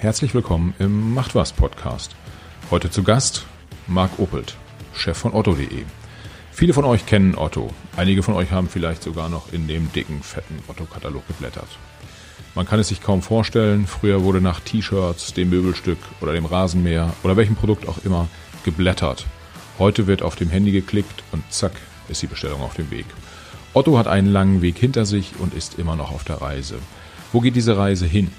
Herzlich willkommen im Macht was Podcast. Heute zu Gast Marc Opelt, Chef von Otto.de. Viele von euch kennen Otto. Einige von euch haben vielleicht sogar noch in dem dicken, fetten Otto-Katalog geblättert. Man kann es sich kaum vorstellen, früher wurde nach T-Shirts, dem Möbelstück oder dem Rasenmäher oder welchem Produkt auch immer geblättert. Heute wird auf dem Handy geklickt und zack ist die Bestellung auf dem Weg. Otto hat einen langen Weg hinter sich und ist immer noch auf der Reise. Wo geht diese Reise hin?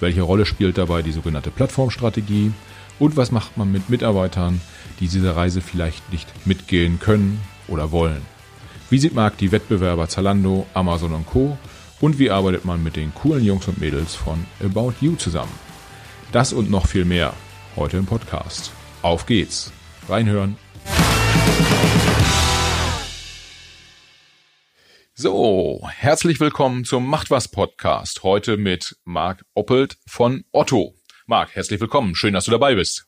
Welche Rolle spielt dabei die sogenannte Plattformstrategie? Und was macht man mit Mitarbeitern, die diese Reise vielleicht nicht mitgehen können oder wollen? Wie sieht Markt die Wettbewerber Zalando, Amazon und Co. Und wie arbeitet man mit den coolen Jungs und Mädels von About You zusammen? Das und noch viel mehr heute im Podcast. Auf geht's. Reinhören. So, herzlich willkommen zum Macht was Podcast. Heute mit Marc Oppelt von Otto. Marc, herzlich willkommen. Schön, dass du dabei bist.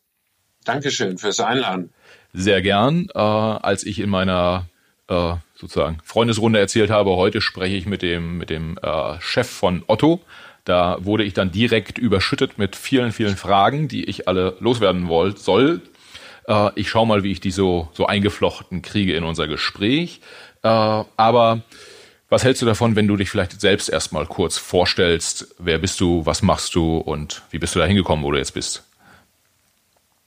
Dankeschön fürs Einladen. Sehr gern. Äh, als ich in meiner äh, sozusagen Freundesrunde erzählt habe, heute spreche ich mit dem, mit dem äh, Chef von Otto. Da wurde ich dann direkt überschüttet mit vielen, vielen Fragen, die ich alle loswerden wollt, soll. Äh, ich schaue mal, wie ich die so, so eingeflochten kriege in unser Gespräch. Äh, aber was hältst du davon, wenn du dich vielleicht selbst erstmal kurz vorstellst? Wer bist du, was machst du und wie bist du da hingekommen, wo du jetzt bist?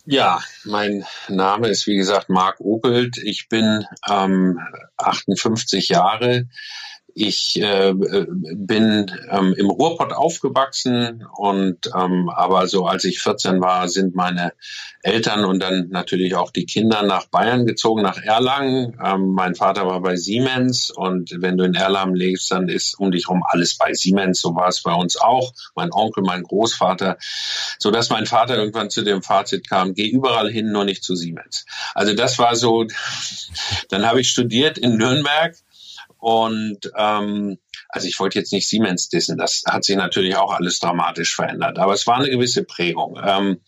Ja, mein Name ist wie gesagt Marc Opelt. Ich bin ähm, 58 Jahre, ich äh, bin ähm, im Ruhrpott aufgewachsen und ähm, aber so als ich 14 war, sind meine Eltern und dann natürlich auch die Kinder nach Bayern gezogen, nach Erlangen. Ähm, mein Vater war bei Siemens und wenn du in Erlangen lebst, dann ist um dich herum alles bei Siemens. So war es bei uns auch. Mein Onkel, mein Großvater, so dass mein Vater irgendwann zu dem Fazit kam: Geh überall hin, nur nicht zu Siemens. Also das war so. Dann habe ich studiert in Nürnberg und ähm, also ich wollte jetzt nicht Siemens dissen, das hat sich natürlich auch alles dramatisch verändert, aber es war eine gewisse Prägung. Ähm,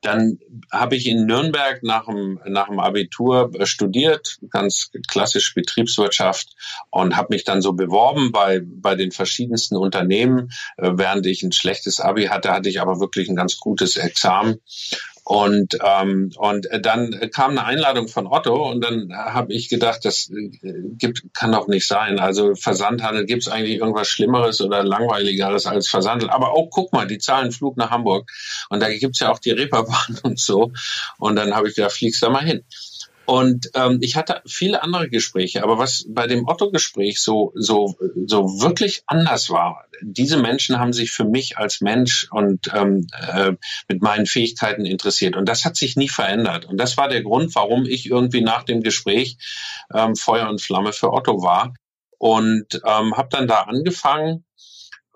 dann habe ich in Nürnberg nach dem, nach dem Abitur studiert, ganz klassisch Betriebswirtschaft und habe mich dann so beworben bei, bei den verschiedensten Unternehmen. Äh, während ich ein schlechtes Abi hatte, hatte ich aber wirklich ein ganz gutes Examen und, ähm, und dann kam eine Einladung von Otto und dann habe ich gedacht, das äh, gibt, kann doch nicht sein. Also Versandhandel, gibt es eigentlich irgendwas Schlimmeres oder Langweiligeres als Versandhandel? Aber oh, guck mal, die zahlen Flug nach Hamburg. Und da gibt's ja auch die Reeperbahn und so. Und dann habe ich gedacht, fliegst da mal hin. Und ähm, ich hatte viele andere Gespräche, aber was bei dem Otto-Gespräch so, so, so wirklich anders war, diese Menschen haben sich für mich als Mensch und ähm, äh, mit meinen Fähigkeiten interessiert. Und das hat sich nie verändert. Und das war der Grund, warum ich irgendwie nach dem Gespräch ähm, Feuer und Flamme für Otto war. Und ähm, habe dann da angefangen,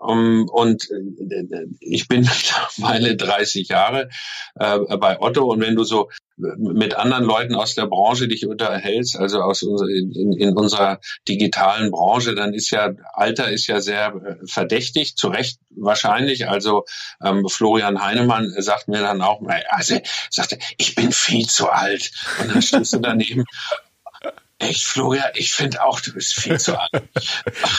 und äh, ich bin mittlerweile 30 Jahre äh, bei Otto und wenn du so mit anderen Leuten aus der Branche dich unterhältst, also aus in, in unserer digitalen Branche, dann ist ja Alter ist ja sehr äh, verdächtig, zu Recht wahrscheinlich. Also ähm, Florian Heinemann sagt mir dann auch, also sagte, ich bin viel zu alt. Und dann stehst du daneben Echt, Florian? Ich finde auch, du bist viel zu alt.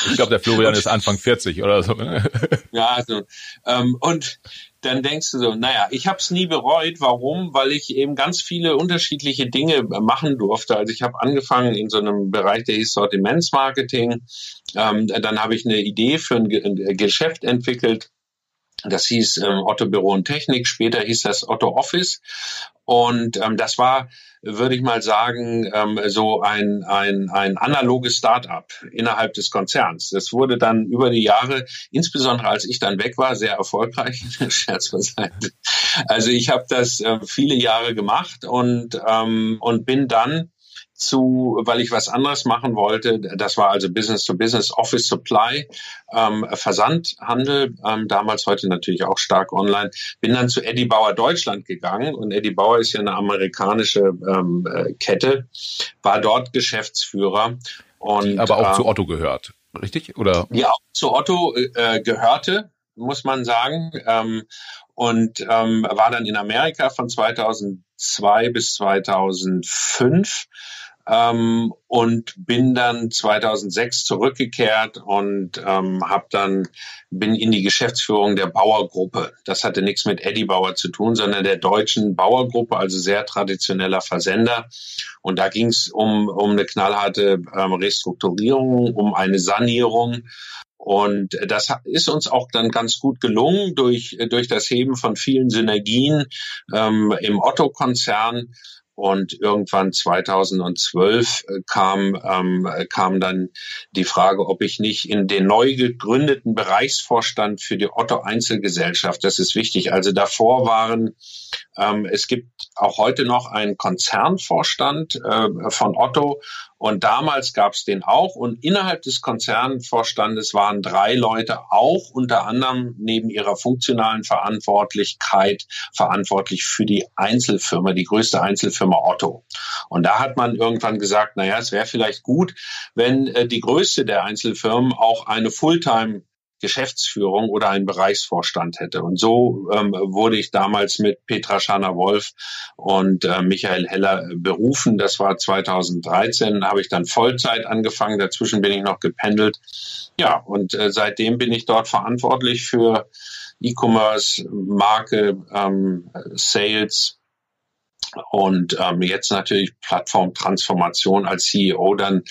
ich glaube, der Florian ist Anfang 40 oder so. Ne? ja, also, ähm, und dann denkst du so, naja, ich habe es nie bereut. Warum? Weil ich eben ganz viele unterschiedliche Dinge machen durfte. Also ich habe angefangen in so einem Bereich der Sortimentsmarketing. Ähm, dann habe ich eine Idee für ein Geschäft entwickelt. Das hieß ähm, Otto Büro und Technik, später hieß das Otto Office. Und ähm, das war, würde ich mal sagen, ähm, so ein, ein, ein analoges Start-up innerhalb des Konzerns. Das wurde dann über die Jahre, insbesondere als ich dann weg war, sehr erfolgreich. Scherz beiseite. Also ich habe das äh, viele Jahre gemacht und, ähm, und bin dann zu, weil ich was anderes machen wollte. Das war also Business to Business, Office Supply, ähm, Versandhandel, ähm, damals heute natürlich auch stark online. Bin dann zu Eddie Bauer Deutschland gegangen und Eddie Bauer ist ja eine amerikanische ähm, äh, Kette, war dort Geschäftsführer und Die aber auch äh, zu Otto gehört, richtig? Oder? Die auch zu Otto äh, gehörte, muss man sagen. Ähm, und ähm, war dann in Amerika von 2002 bis 2005 ähm, und bin dann 2006 zurückgekehrt und ähm, habe dann bin in die Geschäftsführung der Bauergruppe. Das hatte nichts mit Eddie Bauer zu tun, sondern der deutschen Bauergruppe, also sehr traditioneller Versender. Und da ging es um um eine knallharte ähm, Restrukturierung, um eine Sanierung und das ist uns auch dann ganz gut gelungen durch, durch das Heben von vielen Synergien ähm, im Otto-Konzern. Und irgendwann 2012 äh, kam, ähm, kam dann die Frage, ob ich nicht in den neu gegründeten Bereichsvorstand für die Otto Einzelgesellschaft, das ist wichtig. Also davor waren, ähm, es gibt auch heute noch einen Konzernvorstand äh, von Otto und damals gab es den auch. Und innerhalb des Konzernvorstandes waren drei Leute auch unter anderem neben ihrer funktionalen Verantwortlichkeit verantwortlich für die Einzelfirma, die größte Einzelfirma Otto. Und da hat man irgendwann gesagt, naja, es wäre vielleicht gut, wenn äh, die größte der Einzelfirmen auch eine Fulltime Geschäftsführung oder einen Bereichsvorstand hätte. Und so ähm, wurde ich damals mit Petra Scharner-Wolf und äh, Michael Heller berufen. Das war 2013. Da habe ich dann Vollzeit angefangen. Dazwischen bin ich noch gependelt. Ja, und äh, seitdem bin ich dort verantwortlich für E-Commerce, Marke, ähm, Sales, und ähm, jetzt natürlich Plattformtransformation als CEO dann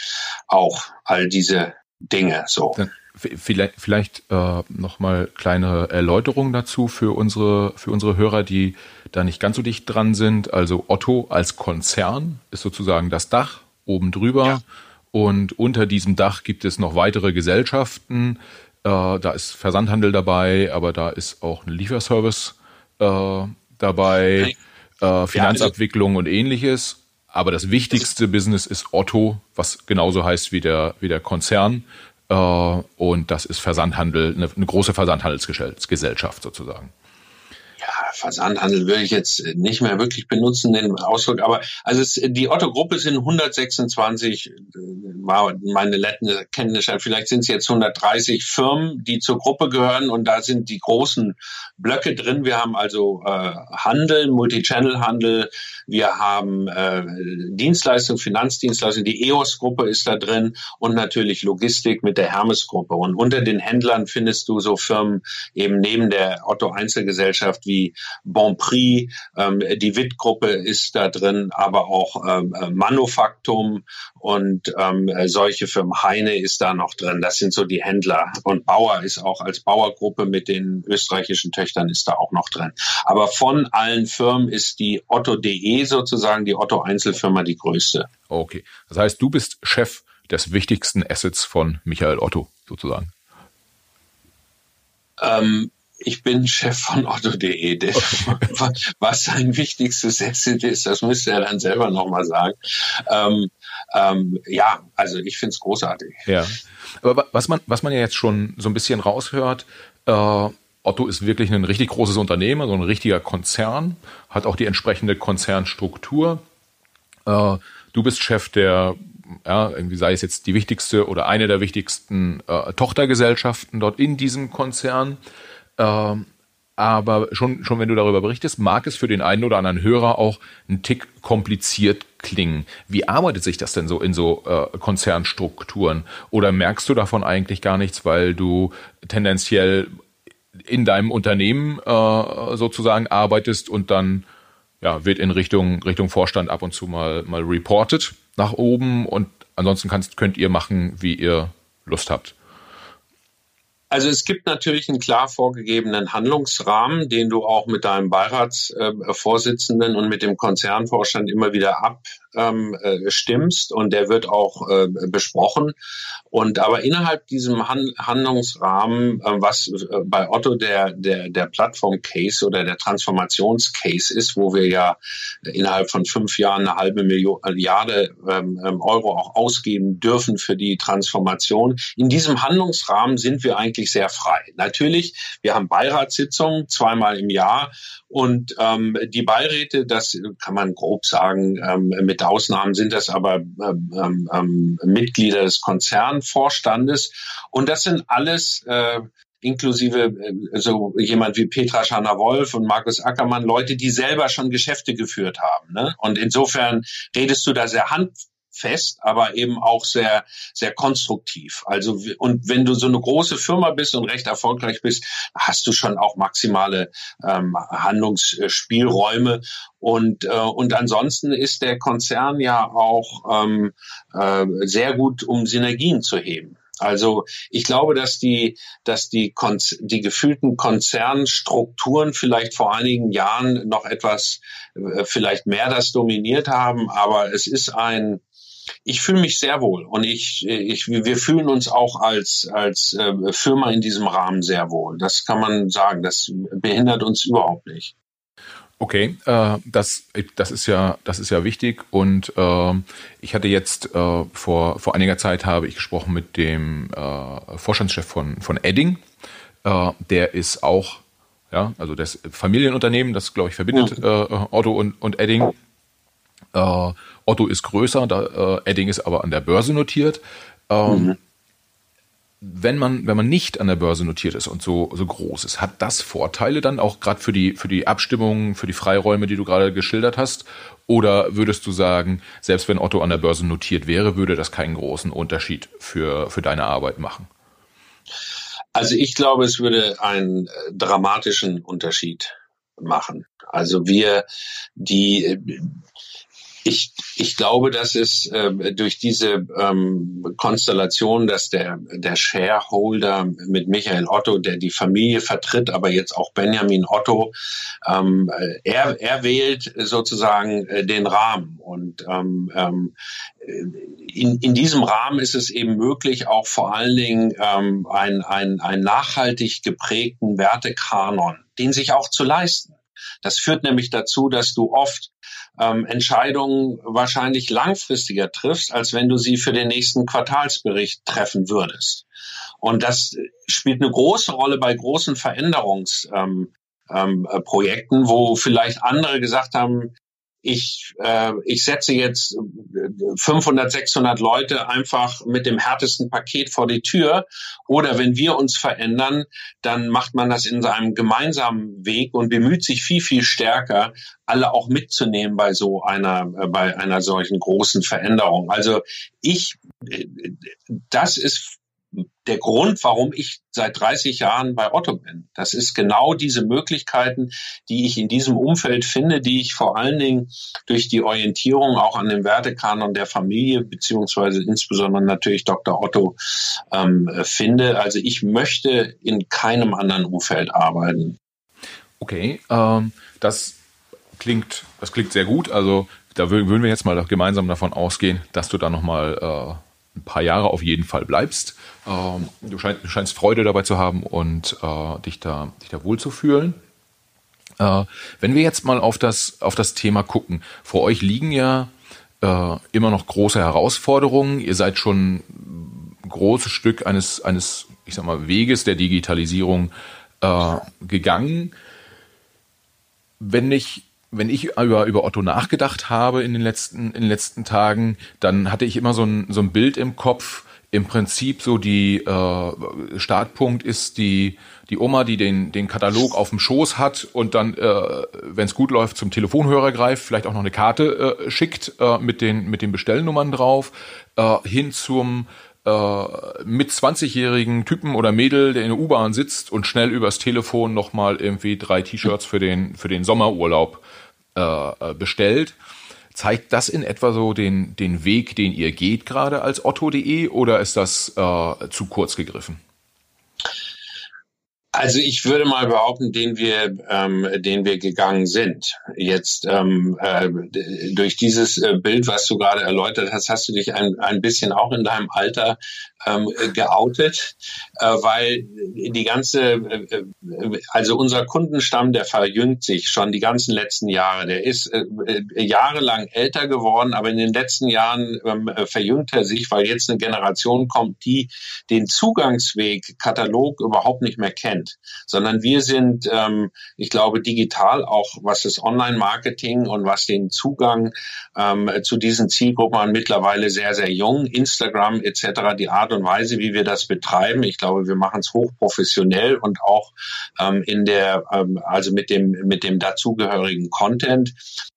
auch all diese Dinge so. Vielleicht, vielleicht äh, nochmal kleine Erläuterungen dazu für unsere, für unsere Hörer, die da nicht ganz so dicht dran sind. Also Otto als Konzern ist sozusagen das Dach oben drüber. Ja. Und unter diesem Dach gibt es noch weitere Gesellschaften. Äh, da ist Versandhandel dabei, aber da ist auch ein Lieferservice äh, dabei, äh, Finanzabwicklung und ähnliches. Aber das wichtigste Business ist Otto, was genauso heißt wie der, wie der Konzern. Äh, und das ist Versandhandel, eine, eine große Versandhandelsgesellschaft sozusagen. Versandhandel würde ich jetzt nicht mehr wirklich benutzen, den Ausdruck, aber also es, die Otto-Gruppe sind 126, äh, war meine letzte Kenntnis, vielleicht sind es jetzt 130 Firmen, die zur Gruppe gehören und da sind die großen Blöcke drin. Wir haben also äh, Handel, Multichannel-Handel, wir haben äh, Dienstleistung, Finanzdienstleistung, die EOS-Gruppe ist da drin und natürlich Logistik mit der Hermes-Gruppe. Und unter den Händlern findest du so Firmen eben neben der Otto-Einzelgesellschaft wie Bonprix, ähm, die Witt-Gruppe ist da drin, aber auch ähm, äh, Manufaktum und ähm, solche Firmen. Heine ist da noch drin. Das sind so die Händler. Und Bauer ist auch als Bauergruppe mit den österreichischen Töchtern ist da auch noch drin. Aber von allen Firmen ist die Otto.de sozusagen, die Otto Einzelfirma, die größte. Okay. Das heißt, du bist Chef des wichtigsten Assets von Michael Otto sozusagen. Ähm, ich bin Chef von Otto.de. Okay. Was sein wichtigstes Asset ist, das müsste er dann selber nochmal sagen. Ähm, ähm, ja, also ich finde es großartig. Ja. Aber was man, was man ja jetzt schon so ein bisschen raushört, äh, Otto ist wirklich ein richtig großes Unternehmen, so also ein richtiger Konzern, hat auch die entsprechende Konzernstruktur. Äh, du bist Chef der, ja, irgendwie sei es jetzt die wichtigste oder eine der wichtigsten äh, Tochtergesellschaften dort in diesem Konzern. Ähm, aber schon, schon wenn du darüber berichtest, mag es für den einen oder anderen Hörer auch ein Tick kompliziert klingen. Wie arbeitet sich das denn so in so äh, Konzernstrukturen? Oder merkst du davon eigentlich gar nichts, weil du tendenziell in deinem Unternehmen äh, sozusagen arbeitest und dann ja, wird in Richtung, Richtung Vorstand ab und zu mal, mal reported nach oben und ansonsten kannst, könnt ihr machen, wie ihr Lust habt. Also es gibt natürlich einen klar vorgegebenen Handlungsrahmen, den du auch mit deinem Beiratsvorsitzenden äh, und mit dem Konzernvorstand immer wieder abstimmst ähm, äh, und der wird auch äh, besprochen. Und aber innerhalb diesem Han Handlungsrahmen, äh, was äh, bei Otto der, der, der Plattform-Case oder der Transformations-Case ist, wo wir ja innerhalb von fünf Jahren eine halbe Million, Milliarde ähm, ähm, Euro auch ausgeben dürfen für die Transformation. In diesem Handlungsrahmen sind wir eigentlich sehr frei. Natürlich, wir haben Beiratssitzungen zweimal im Jahr und ähm, die Beiräte, das kann man grob sagen, ähm, mit Ausnahmen sind das aber ähm, ähm, Mitglieder des Konzernvorstandes. Und das sind alles äh, inklusive äh, so jemand wie Petra Scharner-Wolf und Markus Ackermann, Leute, die selber schon Geschäfte geführt haben. Ne? Und insofern redest du da sehr hand fest, aber eben auch sehr, sehr konstruktiv. Also, und wenn du so eine große Firma bist und recht erfolgreich bist, hast du schon auch maximale ähm, Handlungsspielräume. Und, äh, und ansonsten ist der Konzern ja auch ähm, äh, sehr gut, um Synergien zu heben. Also ich glaube, dass die, dass die, Konz die gefühlten Konzernstrukturen vielleicht vor einigen Jahren noch etwas, äh, vielleicht mehr das dominiert haben, aber es ist ein, ich fühle mich sehr wohl und ich, ich, wir fühlen uns auch als, als äh, Firma in diesem Rahmen sehr wohl. Das kann man sagen. Das behindert uns überhaupt nicht. Okay, äh, das, das ist ja, das ist ja wichtig. Und äh, ich hatte jetzt äh, vor vor einiger Zeit habe ich gesprochen mit dem äh, Vorstandschef von von Edding. Äh, der ist auch, ja, also das Familienunternehmen, das glaube ich verbindet äh, Otto und und Edding. Äh, Otto ist größer, da, äh, Edding ist aber an der Börse notiert. Ähm, mhm wenn man, wenn man nicht an der Börse notiert ist und so, so groß ist, hat das Vorteile dann auch gerade für die, für die Abstimmungen, für die Freiräume, die du gerade geschildert hast? Oder würdest du sagen, selbst wenn Otto an der Börse notiert wäre, würde das keinen großen Unterschied für, für deine Arbeit machen? Also ich glaube, es würde einen äh, dramatischen Unterschied machen. Also wir, die, ich, ich glaube, dass es äh, durch diese ähm, Konstellation, dass der, der Shareholder mit Michael Otto, der die Familie vertritt, aber jetzt auch Benjamin Otto, ähm, er, er wählt sozusagen äh, den Rahmen. Und ähm, ähm, in, in diesem Rahmen ist es eben möglich, auch vor allen Dingen ähm, ein, ein, ein nachhaltig geprägten Wertekanon, den sich auch zu leisten. Das führt nämlich dazu, dass du oft ähm, Entscheidungen wahrscheinlich langfristiger triffst, als wenn du sie für den nächsten Quartalsbericht treffen würdest. Und das spielt eine große Rolle bei großen Veränderungsprojekten, ähm, ähm, Projekten, wo vielleicht andere gesagt haben, ich, äh, ich setze jetzt 500, 600 Leute einfach mit dem härtesten Paket vor die Tür. Oder wenn wir uns verändern, dann macht man das in seinem gemeinsamen Weg und bemüht sich viel, viel stärker, alle auch mitzunehmen bei so einer, äh, bei einer solchen großen Veränderung. Also ich, äh, das ist der Grund, warum ich seit 30 Jahren bei Otto bin. Das ist genau diese Möglichkeiten, die ich in diesem Umfeld finde, die ich vor allen Dingen durch die Orientierung auch an dem Wertekanon der Familie beziehungsweise insbesondere natürlich Dr. Otto ähm, finde. Also ich möchte in keinem anderen Umfeld arbeiten. Okay, ähm, das klingt, das klingt sehr gut. Also da würden wir jetzt mal gemeinsam davon ausgehen, dass du da nochmal äh, ein paar Jahre auf jeden Fall bleibst. Ähm, du, scheinst, du, scheinst, Freude dabei zu haben und äh, dich, da, dich da wohl zu fühlen. Äh, wenn wir jetzt mal auf das, auf das Thema gucken, vor euch liegen ja äh, immer noch große Herausforderungen. Ihr seid schon ein großes Stück eines, eines ich sag mal, Weges der Digitalisierung äh, gegangen. Wenn ich wenn ich über, über Otto nachgedacht habe in den letzten, in den letzten Tagen, dann hatte ich immer so ein, so ein Bild im Kopf. Im Prinzip so die äh, Startpunkt ist die, die Oma, die den, den Katalog auf dem Schoß hat und dann, äh, wenn es gut läuft, zum Telefonhörer greift, vielleicht auch noch eine Karte äh, schickt äh, mit, den, mit den Bestellnummern drauf, äh, hin zum äh, mit 20-jährigen Typen oder Mädel, der in der U-Bahn sitzt und schnell übers Telefon nochmal irgendwie drei T-Shirts für den, für den Sommerurlaub äh, bestellt. Zeigt das in etwa so den, den Weg, den ihr geht gerade als otto.de oder ist das äh, zu kurz gegriffen? Also ich würde mal behaupten, den wir, ähm, den wir gegangen sind. Jetzt ähm, äh, durch dieses äh, Bild, was du gerade erläutert hast, hast du dich ein, ein bisschen auch in deinem Alter ähm, geoutet, äh, weil die ganze, äh, äh, also unser Kundenstamm, der verjüngt sich schon die ganzen letzten Jahre. Der ist äh, äh, jahrelang älter geworden, aber in den letzten Jahren ähm, verjüngt er sich, weil jetzt eine Generation kommt, die den Zugangsweg Katalog überhaupt nicht mehr kennt, sondern wir sind, ähm, ich glaube, digital auch, was das Online-Marketing und was den Zugang ähm, zu diesen Zielgruppen mittlerweile sehr, sehr jung, Instagram etc., die Art und Weise, wie wir das betreiben. Ich glaube, wir machen es hochprofessionell und auch ähm, in der, ähm, also mit dem, mit dem dazugehörigen Content.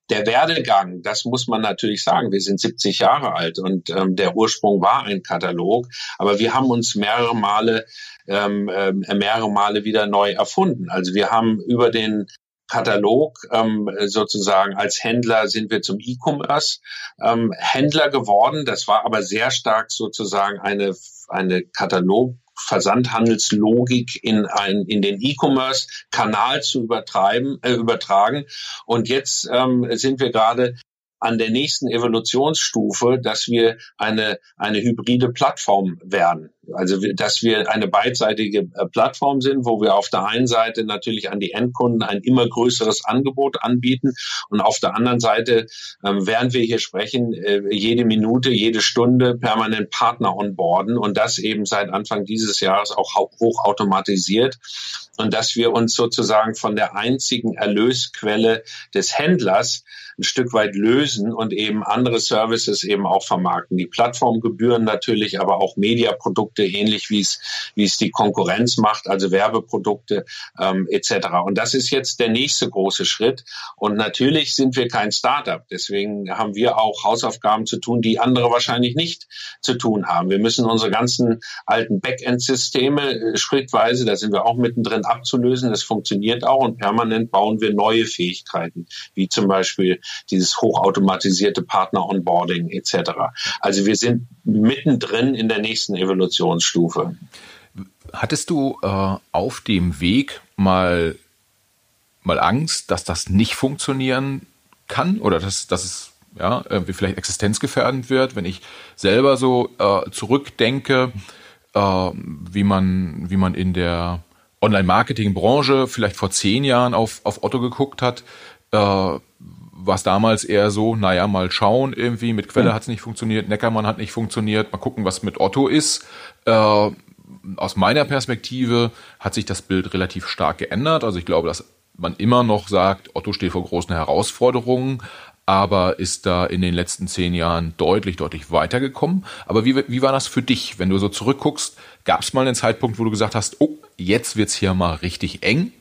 der Werdegang, das muss man natürlich sagen. Wir sind 70 Jahre alt und ähm, der Ursprung war ein Katalog, aber wir haben uns mehrere Male ähm, äh, mehrere Male wieder neu erfunden. Also wir haben über den Katalog ähm, sozusagen als Händler sind wir zum E-Commerce ähm, Händler geworden. Das war aber sehr stark sozusagen eine eine Katalog Versandhandelslogik in ein, in den E-Commerce-Kanal zu übertreiben, äh, übertragen. Und jetzt ähm, sind wir gerade an der nächsten Evolutionsstufe, dass wir eine, eine hybride Plattform werden. Also, dass wir eine beidseitige äh, Plattform sind, wo wir auf der einen Seite natürlich an die Endkunden ein immer größeres Angebot anbieten und auf der anderen Seite, ähm, während wir hier sprechen, äh, jede Minute, jede Stunde permanent Partner onboarden und das eben seit Anfang dieses Jahres auch hochautomatisiert und dass wir uns sozusagen von der einzigen Erlösquelle des Händlers ein Stück weit lösen und eben andere Services eben auch vermarkten. Die Plattformgebühren natürlich, aber auch Mediaprodukte, ähnlich wie es, wie es die Konkurrenz macht, also Werbeprodukte ähm, etc. Und das ist jetzt der nächste große Schritt. Und natürlich sind wir kein Startup. Deswegen haben wir auch Hausaufgaben zu tun, die andere wahrscheinlich nicht zu tun haben. Wir müssen unsere ganzen alten Backend-Systeme äh, schrittweise, da sind wir auch mittendrin, abzulösen. Das funktioniert auch und permanent bauen wir neue Fähigkeiten, wie zum Beispiel dieses hochautomatisierte Partner-Onboarding etc. Also wir sind mittendrin in der nächsten Evolutionsstufe. Hattest du äh, auf dem Weg mal, mal Angst, dass das nicht funktionieren kann oder dass, dass es ja, irgendwie vielleicht existenzgefährdend wird, wenn ich selber so äh, zurückdenke, äh, wie man, wie man in der Online-Marketing-Branche vielleicht vor zehn Jahren auf, auf Otto geguckt hat, äh, war es damals eher so, naja, mal schauen irgendwie, mit Quelle ja. hat es nicht funktioniert, Neckermann hat nicht funktioniert, mal gucken, was mit Otto ist. Äh, aus meiner Perspektive hat sich das Bild relativ stark geändert. Also ich glaube, dass man immer noch sagt, Otto steht vor großen Herausforderungen, aber ist da in den letzten zehn Jahren deutlich, deutlich weitergekommen. Aber wie, wie war das für dich, wenn du so zurückguckst? Gab es mal einen Zeitpunkt, wo du gesagt hast, oh, jetzt wird's hier mal richtig eng?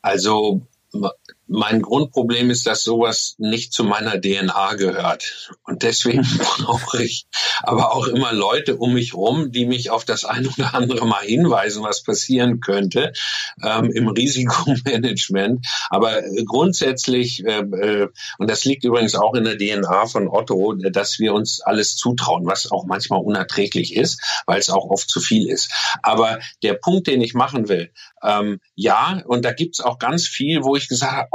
Also mein Grundproblem ist, dass sowas nicht zu meiner DNA gehört. Und deswegen brauche ich aber auch immer Leute um mich rum, die mich auf das ein oder andere mal hinweisen, was passieren könnte ähm, im Risikomanagement. Aber grundsätzlich, äh, äh, und das liegt übrigens auch in der DNA von Otto, dass wir uns alles zutrauen, was auch manchmal unerträglich ist, weil es auch oft zu viel ist. Aber der Punkt, den ich machen will, ähm, ja, und da gibt's auch ganz viel, wo ich gesagt habe,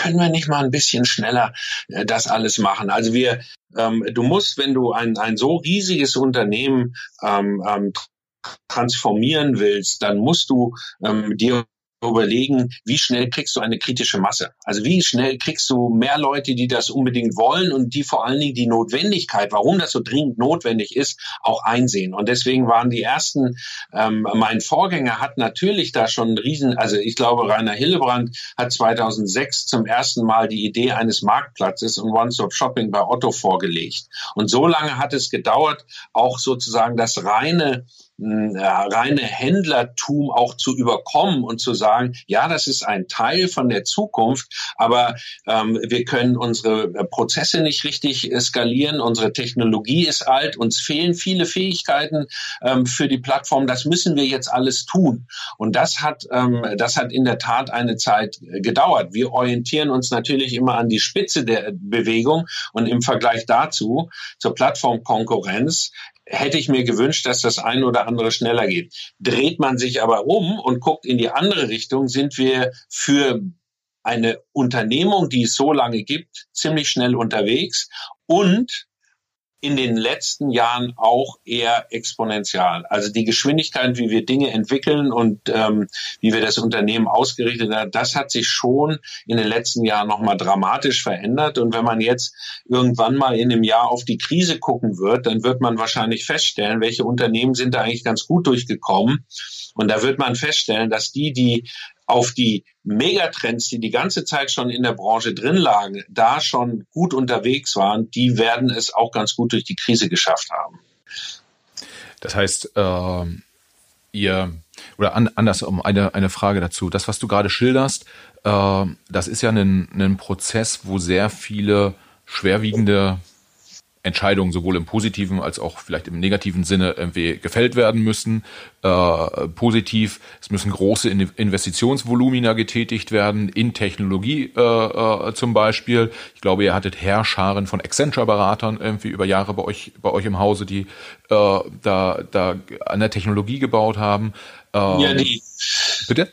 können wir nicht mal ein bisschen schneller äh, das alles machen? Also wir, ähm, du musst, wenn du ein, ein so riesiges Unternehmen ähm, ähm, transformieren willst, dann musst du ähm, dir überlegen, wie schnell kriegst du eine kritische Masse? Also wie schnell kriegst du mehr Leute, die das unbedingt wollen und die vor allen Dingen die Notwendigkeit, warum das so dringend notwendig ist, auch einsehen. Und deswegen waren die ersten, ähm, mein Vorgänger hat natürlich da schon einen riesen, also ich glaube, Rainer Hillebrand hat 2006 zum ersten Mal die Idee eines Marktplatzes und One-Stop-Shopping bei Otto vorgelegt. Und so lange hat es gedauert, auch sozusagen das reine reine Händlertum auch zu überkommen und zu sagen, ja, das ist ein Teil von der Zukunft, aber ähm, wir können unsere äh, Prozesse nicht richtig skalieren, unsere Technologie ist alt, uns fehlen viele Fähigkeiten ähm, für die Plattform, das müssen wir jetzt alles tun. Und das hat, ähm, das hat in der Tat eine Zeit gedauert. Wir orientieren uns natürlich immer an die Spitze der Bewegung und im Vergleich dazu zur Plattformkonkurrenz hätte ich mir gewünscht, dass das ein oder andere schneller geht. Dreht man sich aber um und guckt in die andere Richtung, sind wir für eine Unternehmung, die es so lange gibt, ziemlich schnell unterwegs und in den letzten Jahren auch eher exponentiell. Also die Geschwindigkeit, wie wir Dinge entwickeln und ähm, wie wir das Unternehmen ausgerichtet haben, das hat sich schon in den letzten Jahren nochmal dramatisch verändert. Und wenn man jetzt irgendwann mal in einem Jahr auf die Krise gucken wird, dann wird man wahrscheinlich feststellen, welche Unternehmen sind da eigentlich ganz gut durchgekommen. Und da wird man feststellen, dass die, die auf die Megatrends, die die ganze Zeit schon in der Branche drin lagen, da schon gut unterwegs waren, die werden es auch ganz gut durch die Krise geschafft haben. Das heißt, äh, ihr oder an, anders um eine, eine Frage dazu. Das, was du gerade schilderst, äh, das ist ja ein, ein Prozess, wo sehr viele schwerwiegende Entscheidungen sowohl im positiven als auch vielleicht im negativen Sinne irgendwie gefällt werden müssen. Äh, positiv, es müssen große Investitionsvolumina getätigt werden in Technologie äh, äh, zum Beispiel. Ich glaube, ihr hattet Herrscharen von Accenture-Beratern irgendwie über Jahre bei euch bei euch im Hause, die äh, da da an der Technologie gebaut haben. Ähm, ja, die. Bitte.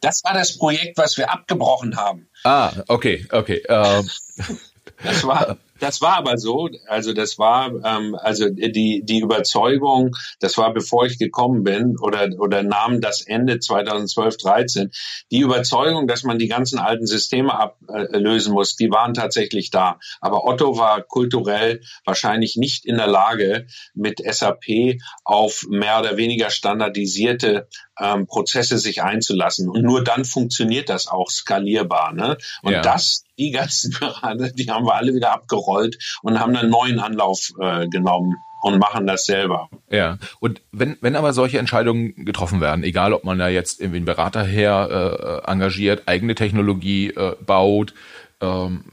Das war das Projekt, was wir abgebrochen haben. Ah, okay, okay. Ähm. Das war, das war aber so, also das war, ähm, also die, die Überzeugung, das war bevor ich gekommen bin oder, oder nahm das Ende 2012, 13, die Überzeugung, dass man die ganzen alten Systeme ablösen muss, die waren tatsächlich da. Aber Otto war kulturell wahrscheinlich nicht in der Lage, mit SAP auf mehr oder weniger standardisierte ähm, Prozesse sich einzulassen. Und nur dann funktioniert das auch skalierbar. Ne? Und ja. das, die ganzen Berater, die haben wir alle wieder abgerollt und haben einen neuen Anlauf äh, genommen und machen das selber. Ja, und wenn, wenn aber solche Entscheidungen getroffen werden, egal ob man da jetzt irgendwie einen Berater her äh, engagiert, eigene Technologie äh, baut, ähm,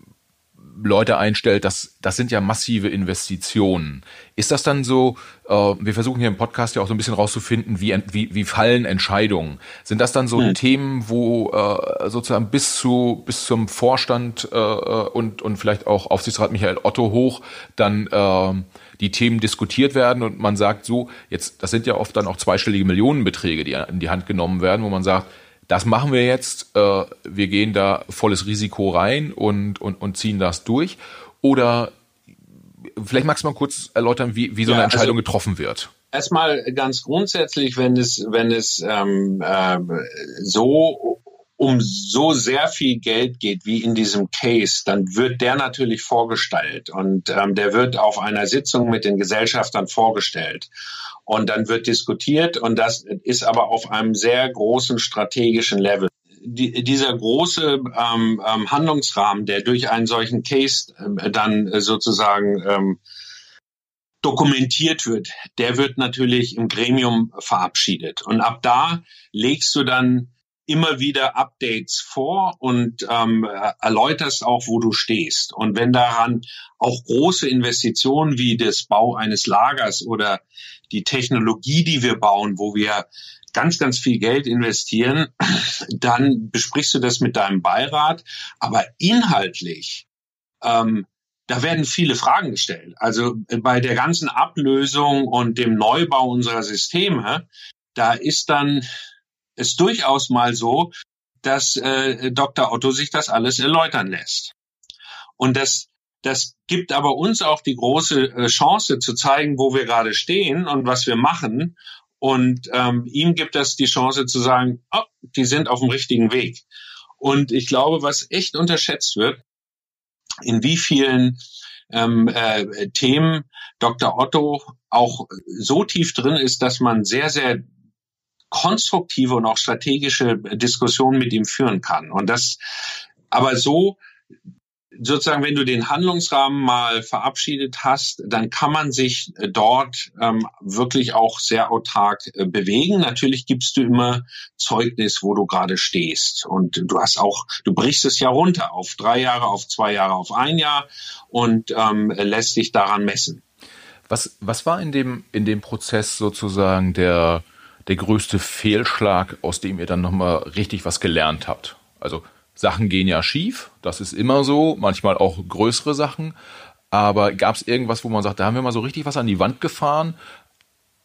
Leute einstellt, das, das sind ja massive Investitionen. Ist das dann so, äh, wir versuchen hier im Podcast ja auch so ein bisschen rauszufinden, wie, wie, wie fallen Entscheidungen? Sind das dann so hm. Themen, wo äh, sozusagen bis zu bis zum Vorstand äh, und, und vielleicht auch Aufsichtsrat Michael Otto hoch dann äh, die Themen diskutiert werden und man sagt so, jetzt, das sind ja oft dann auch zweistellige Millionenbeträge, die in die Hand genommen werden, wo man sagt, das machen wir jetzt, äh, wir gehen da volles Risiko rein und, und, und ziehen das durch? Oder vielleicht magst du mal kurz erläutern, wie, wie so eine ja, also Entscheidung getroffen wird. Erstmal ganz grundsätzlich, wenn es, wenn es ähm, äh, so um so sehr viel Geld geht wie in diesem Case, dann wird der natürlich vorgestellt und ähm, der wird auf einer Sitzung mit den Gesellschaftern vorgestellt und dann wird diskutiert und das ist aber auf einem sehr großen strategischen Level. Die, dieser große ähm, ähm, Handlungsrahmen, der durch einen solchen Case äh, dann sozusagen ähm, dokumentiert wird, der wird natürlich im Gremium verabschiedet. Und ab da legst du dann immer wieder Updates vor und ähm, erläuterst auch, wo du stehst. Und wenn daran auch große Investitionen wie das Bau eines Lagers oder die Technologie, die wir bauen, wo wir ganz, ganz viel Geld investieren, dann besprichst du das mit deinem Beirat. Aber inhaltlich, ähm, da werden viele Fragen gestellt. Also äh, bei der ganzen Ablösung und dem Neubau unserer Systeme, da ist dann es durchaus mal so, dass äh, Dr. Otto sich das alles erläutern lässt. Und das das gibt aber uns auch die große äh, Chance zu zeigen, wo wir gerade stehen und was wir machen. Und ähm, ihm gibt das die Chance zu sagen, oh, die sind auf dem richtigen Weg. Und ich glaube, was echt unterschätzt wird, in wie vielen ähm, äh, Themen Dr. Otto auch so tief drin ist, dass man sehr, sehr konstruktive und auch strategische Diskussionen mit ihm führen kann. Und das aber so sozusagen, wenn du den Handlungsrahmen mal verabschiedet hast, dann kann man sich äh, dort ähm, wirklich auch sehr autark äh, bewegen. Natürlich gibst du immer Zeugnis, wo du gerade stehst. Und du hast auch, du brichst es ja runter auf drei Jahre, auf zwei Jahre, auf ein Jahr und ähm, lässt dich daran messen. Was, was war in dem, in dem Prozess sozusagen der, der größte Fehlschlag, aus dem ihr dann nochmal richtig was gelernt habt? Also Sachen gehen ja schief, das ist immer so, manchmal auch größere Sachen. Aber gab es irgendwas, wo man sagt, da haben wir mal so richtig was an die Wand gefahren,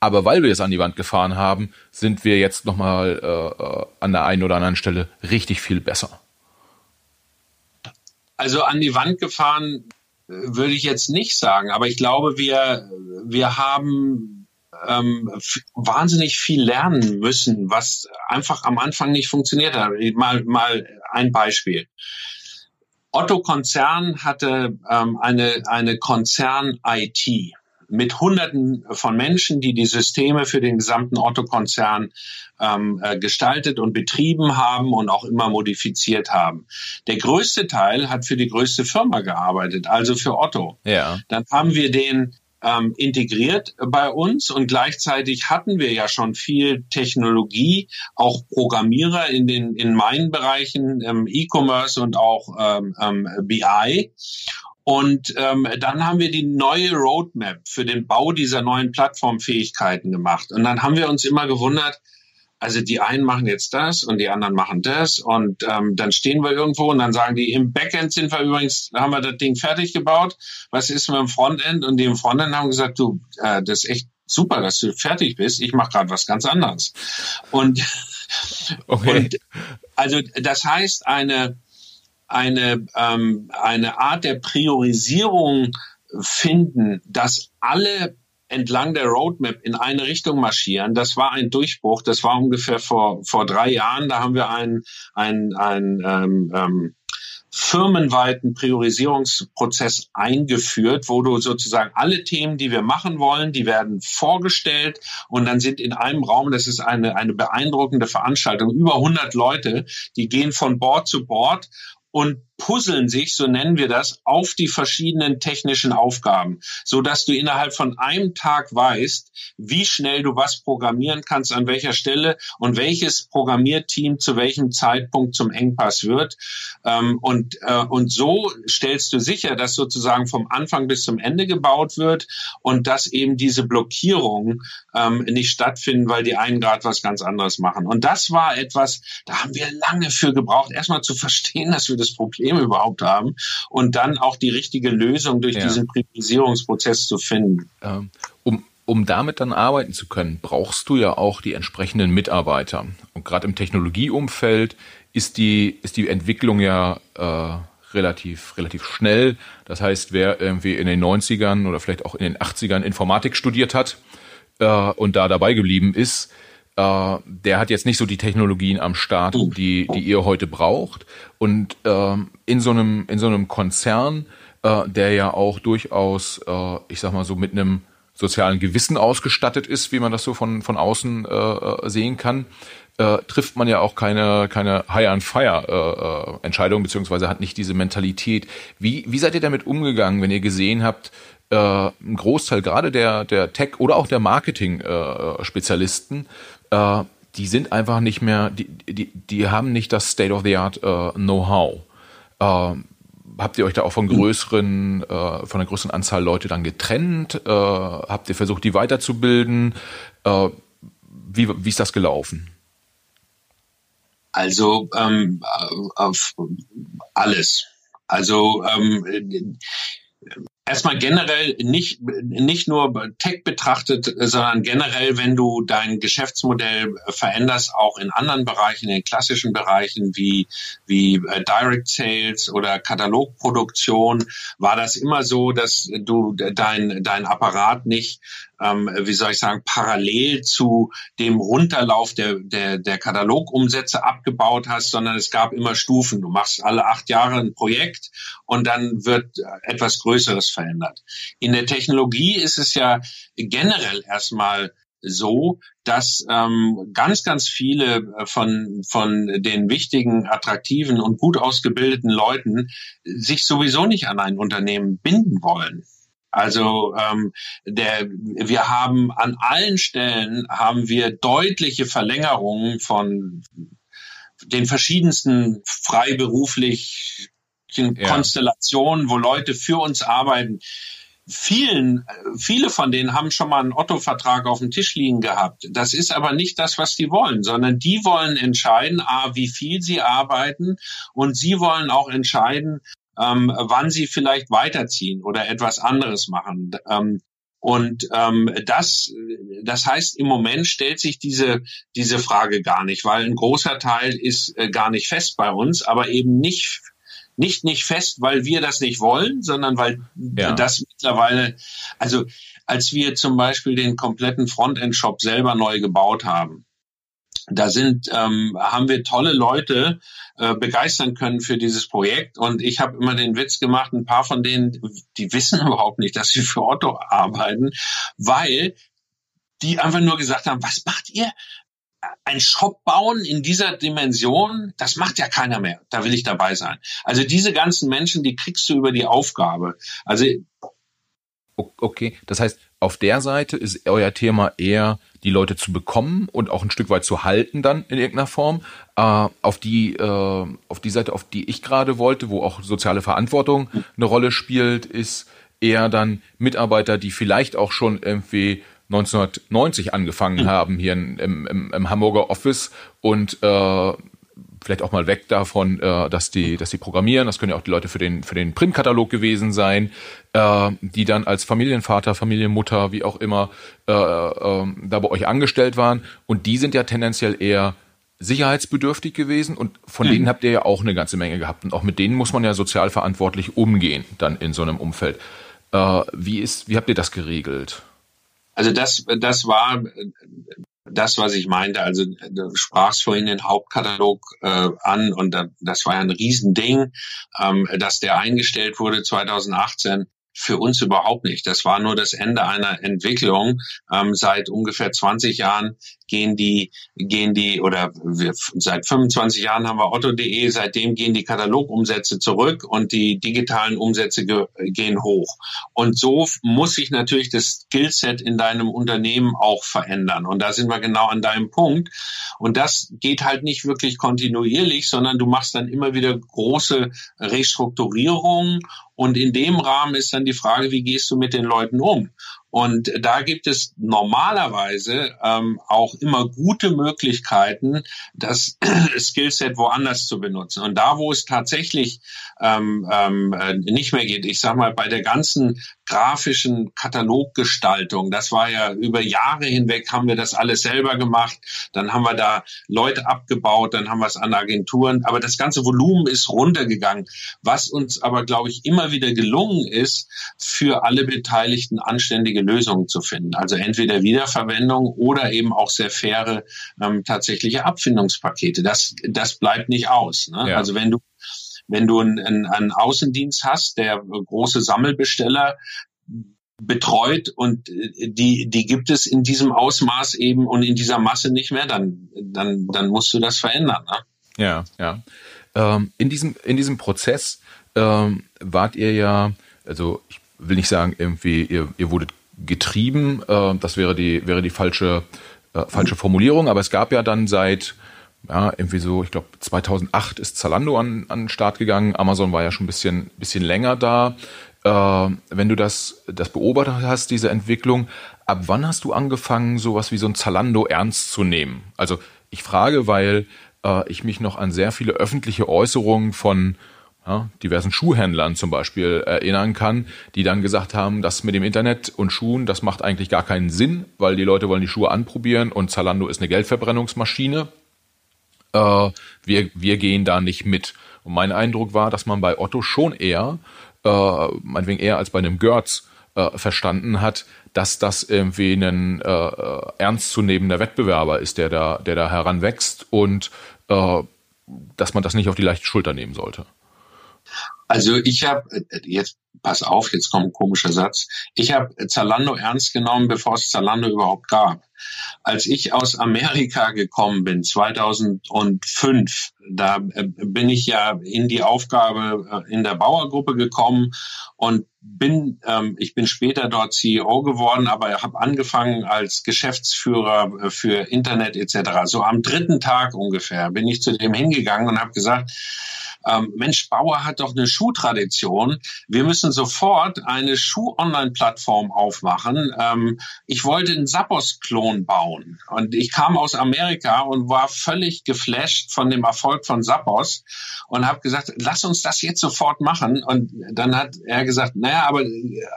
aber weil wir es an die Wand gefahren haben, sind wir jetzt nochmal äh, äh, an der einen oder anderen Stelle richtig viel besser. Also an die Wand gefahren äh, würde ich jetzt nicht sagen, aber ich glaube, wir, wir haben ähm, wahnsinnig viel lernen müssen, was einfach am Anfang nicht funktioniert hat. Mal, mal ein Beispiel. Otto Konzern hatte ähm, eine, eine Konzern-IT mit Hunderten von Menschen, die die Systeme für den gesamten Otto-Konzern ähm, äh, gestaltet und betrieben haben und auch immer modifiziert haben. Der größte Teil hat für die größte Firma gearbeitet, also für Otto. Ja. Dann haben wir den ähm, integriert bei uns und gleichzeitig hatten wir ja schon viel Technologie, auch Programmierer in den in meinen Bereichen ähm, E-Commerce und auch ähm, ähm, BI. Und ähm, dann haben wir die neue Roadmap für den Bau dieser neuen Plattformfähigkeiten gemacht. Und dann haben wir uns immer gewundert, also die einen machen jetzt das und die anderen machen das und ähm, dann stehen wir irgendwo und dann sagen die, im Backend sind wir übrigens, haben wir das Ding fertig gebaut, was ist mit dem Frontend? Und die im Frontend haben gesagt, du, äh, das ist echt super, dass du fertig bist, ich mache gerade was ganz anderes. Und, okay. und also das heißt, eine, eine, ähm, eine Art der Priorisierung finden, dass alle entlang der Roadmap in eine Richtung marschieren. Das war ein Durchbruch. Das war ungefähr vor, vor drei Jahren. Da haben wir einen, einen, einen ähm, ähm, firmenweiten Priorisierungsprozess eingeführt, wo du sozusagen alle Themen, die wir machen wollen, die werden vorgestellt und dann sind in einem Raum, das ist eine, eine beeindruckende Veranstaltung, über 100 Leute, die gehen von Bord zu Bord und puzzeln sich, so nennen wir das, auf die verschiedenen technischen Aufgaben, so dass du innerhalb von einem Tag weißt, wie schnell du was programmieren kannst, an welcher Stelle und welches Programmierteam zu welchem Zeitpunkt zum Engpass wird. Ähm, und, äh, und so stellst du sicher, dass sozusagen vom Anfang bis zum Ende gebaut wird und dass eben diese Blockierungen ähm, nicht stattfinden, weil die einen gerade was ganz anderes machen. Und das war etwas, da haben wir lange für gebraucht, erstmal zu verstehen, dass wir das Problem Probleme überhaupt haben und dann auch die richtige Lösung durch ja. diesen Priorisierungsprozess zu finden. Ähm, um, um damit dann arbeiten zu können, brauchst du ja auch die entsprechenden Mitarbeiter. Und gerade im Technologieumfeld ist die, ist die Entwicklung ja äh, relativ, relativ schnell. Das heißt, wer irgendwie in den 90ern oder vielleicht auch in den 80ern Informatik studiert hat äh, und da dabei geblieben ist, äh, der hat jetzt nicht so die Technologien am Start, oh. die, die ihr heute braucht. Und äh, in so einem, in so einem Konzern, äh, der ja auch durchaus, äh, ich sag mal so, mit einem sozialen Gewissen ausgestattet ist, wie man das so von, von außen äh, äh sehen kann, äh, trifft man ja auch keine, keine High-and-Fire-Entscheidung, äh, beziehungsweise hat nicht diese Mentalität. Wie, wie seid ihr damit umgegangen, wenn ihr gesehen habt, äh, ein Großteil gerade der, der Tech- oder auch der Marketing-Spezialisten äh, die sind einfach nicht mehr, die, die, die haben nicht das State-of-the-Art äh, Know-how. Äh, habt ihr euch da auch von größeren, äh, von einer größeren Anzahl Leute dann getrennt? Äh, habt ihr versucht, die weiterzubilden? Äh, wie, wie ist das gelaufen? Also ähm, auf alles. Also ähm, erstmal generell nicht, nicht nur Tech betrachtet, sondern generell, wenn du dein Geschäftsmodell veränderst, auch in anderen Bereichen, in klassischen Bereichen wie, wie äh, Direct Sales oder Katalogproduktion, war das immer so, dass du dein, dein Apparat nicht ähm, wie soll ich sagen, parallel zu dem Runterlauf der, der, der Katalogumsätze abgebaut hast, sondern es gab immer Stufen. Du machst alle acht Jahre ein Projekt und dann wird etwas Größeres verändert. In der Technologie ist es ja generell erstmal so, dass ähm, ganz, ganz viele von, von den wichtigen, attraktiven und gut ausgebildeten Leuten sich sowieso nicht an ein Unternehmen binden wollen. Also ähm, der, wir haben an allen Stellen haben wir deutliche Verlängerungen von den verschiedensten freiberuflichen ja. Konstellationen, wo Leute für uns arbeiten. Vielen, viele von denen haben schon mal einen Otto-Vertrag auf dem Tisch liegen gehabt. Das ist aber nicht das, was die wollen, sondern die wollen entscheiden, a, wie viel sie arbeiten und sie wollen auch entscheiden, ähm, wann sie vielleicht weiterziehen oder etwas anderes machen. Ähm, und ähm, das, das heißt, im Moment stellt sich diese, diese Frage gar nicht, weil ein großer Teil ist äh, gar nicht fest bei uns, aber eben nicht, nicht, nicht fest, weil wir das nicht wollen, sondern weil ja. das mittlerweile, also als wir zum Beispiel den kompletten Frontend-Shop selber neu gebaut haben, da sind, ähm, haben wir tolle Leute äh, begeistern können für dieses Projekt. Und ich habe immer den Witz gemacht, ein paar von denen, die wissen überhaupt nicht, dass sie für Otto arbeiten, weil die einfach nur gesagt haben, was macht ihr? Ein Shop bauen in dieser Dimension, das macht ja keiner mehr. Da will ich dabei sein. Also diese ganzen Menschen, die kriegst du über die Aufgabe. Also Okay, das heißt, auf der Seite ist euer Thema eher, die Leute zu bekommen und auch ein Stück weit zu halten dann in irgendeiner Form. Äh, auf die äh, auf die Seite, auf die ich gerade wollte, wo auch soziale Verantwortung eine Rolle spielt, ist eher dann Mitarbeiter, die vielleicht auch schon irgendwie 1990 angefangen haben hier im, im, im Hamburger Office und äh, vielleicht auch mal weg davon, äh, dass die, dass die programmieren. Das können ja auch die Leute für den für den Printkatalog gewesen sein, äh, die dann als Familienvater, Familienmutter, wie auch immer, äh, äh, da bei euch angestellt waren. Und die sind ja tendenziell eher sicherheitsbedürftig gewesen und von mhm. denen habt ihr ja auch eine ganze Menge gehabt und auch mit denen muss man ja sozial verantwortlich umgehen dann in so einem Umfeld. Äh, wie ist, wie habt ihr das geregelt? Also das, das war das, was ich meinte, also du sprachst vorhin den Hauptkatalog äh, an und da, das war ja ein Riesending, ähm, dass der eingestellt wurde 2018 für uns überhaupt nicht. Das war nur das Ende einer Entwicklung. Ähm, seit ungefähr 20 Jahren gehen die, gehen die, oder wir, seit 25 Jahren haben wir Otto.de, seitdem gehen die Katalogumsätze zurück und die digitalen Umsätze ge gehen hoch. Und so muss sich natürlich das Skillset in deinem Unternehmen auch verändern. Und da sind wir genau an deinem Punkt. Und das geht halt nicht wirklich kontinuierlich, sondern du machst dann immer wieder große Restrukturierungen und in dem Rahmen ist dann die Frage, wie gehst du mit den Leuten um? Und da gibt es normalerweise ähm, auch immer gute Möglichkeiten, das Skillset woanders zu benutzen. Und da, wo es tatsächlich ähm, ähm, nicht mehr geht, ich sag mal, bei der ganzen grafischen Kataloggestaltung, das war ja über Jahre hinweg haben wir das alles selber gemacht. Dann haben wir da Leute abgebaut, dann haben wir es an Agenturen. Aber das ganze Volumen ist runtergegangen. Was uns aber, glaube ich, immer wieder gelungen ist, für alle Beteiligten anständige Lösungen zu finden. Also entweder Wiederverwendung oder eben auch sehr faire ähm, tatsächliche Abfindungspakete. Das, das bleibt nicht aus. Ne? Ja. Also wenn du wenn du einen, einen Außendienst hast, der große Sammelbesteller betreut und äh, die, die gibt es in diesem Ausmaß eben und in dieser Masse nicht mehr, dann, dann, dann musst du das verändern. Ne? Ja, ja. Ähm, in, diesem, in diesem Prozess ähm, wart ihr ja, also ich will nicht sagen, irgendwie, ihr, ihr wurdet getrieben. Äh, das wäre die, wäre die falsche, äh, falsche Formulierung. Aber es gab ja dann seit, ja, irgendwie so, ich glaube 2008 ist Zalando an, an den Start gegangen. Amazon war ja schon ein bisschen, bisschen länger da. Äh, wenn du das, das beobachtet hast, diese Entwicklung, ab wann hast du angefangen, sowas wie so ein Zalando ernst zu nehmen? Also ich frage, weil äh, ich mich noch an sehr viele öffentliche Äußerungen von ja, diversen Schuhhändlern zum Beispiel erinnern kann, die dann gesagt haben, das mit dem Internet und Schuhen, das macht eigentlich gar keinen Sinn, weil die Leute wollen die Schuhe anprobieren und Zalando ist eine Geldverbrennungsmaschine. Äh, wir, wir gehen da nicht mit. Und mein Eindruck war, dass man bei Otto schon eher, äh, meinetwegen eher als bei einem Görz, äh, verstanden hat, dass das irgendwie ein äh, ernstzunehmender Wettbewerber ist, der da, der da heranwächst und äh, dass man das nicht auf die leichte Schulter nehmen sollte. Also ich habe, jetzt pass auf, jetzt kommt ein komischer Satz, ich habe Zalando ernst genommen, bevor es Zalando überhaupt gab. Als ich aus Amerika gekommen bin, 2005, da äh, bin ich ja in die Aufgabe äh, in der Bauergruppe gekommen und bin, ähm, ich bin später dort CEO geworden, aber habe angefangen als Geschäftsführer äh, für Internet etc. So am dritten Tag ungefähr bin ich zu dem hingegangen und habe gesagt, ähm, Mensch, Bauer hat doch eine Schuhtradition. Wir müssen sofort eine Schuh-Online-Plattform aufmachen. Ähm, ich wollte einen Sappos-Klon bauen und ich kam aus Amerika und war völlig geflasht von dem Erfolg von Sappos und habe gesagt, lass uns das jetzt sofort machen. Und dann hat er gesagt, naja, aber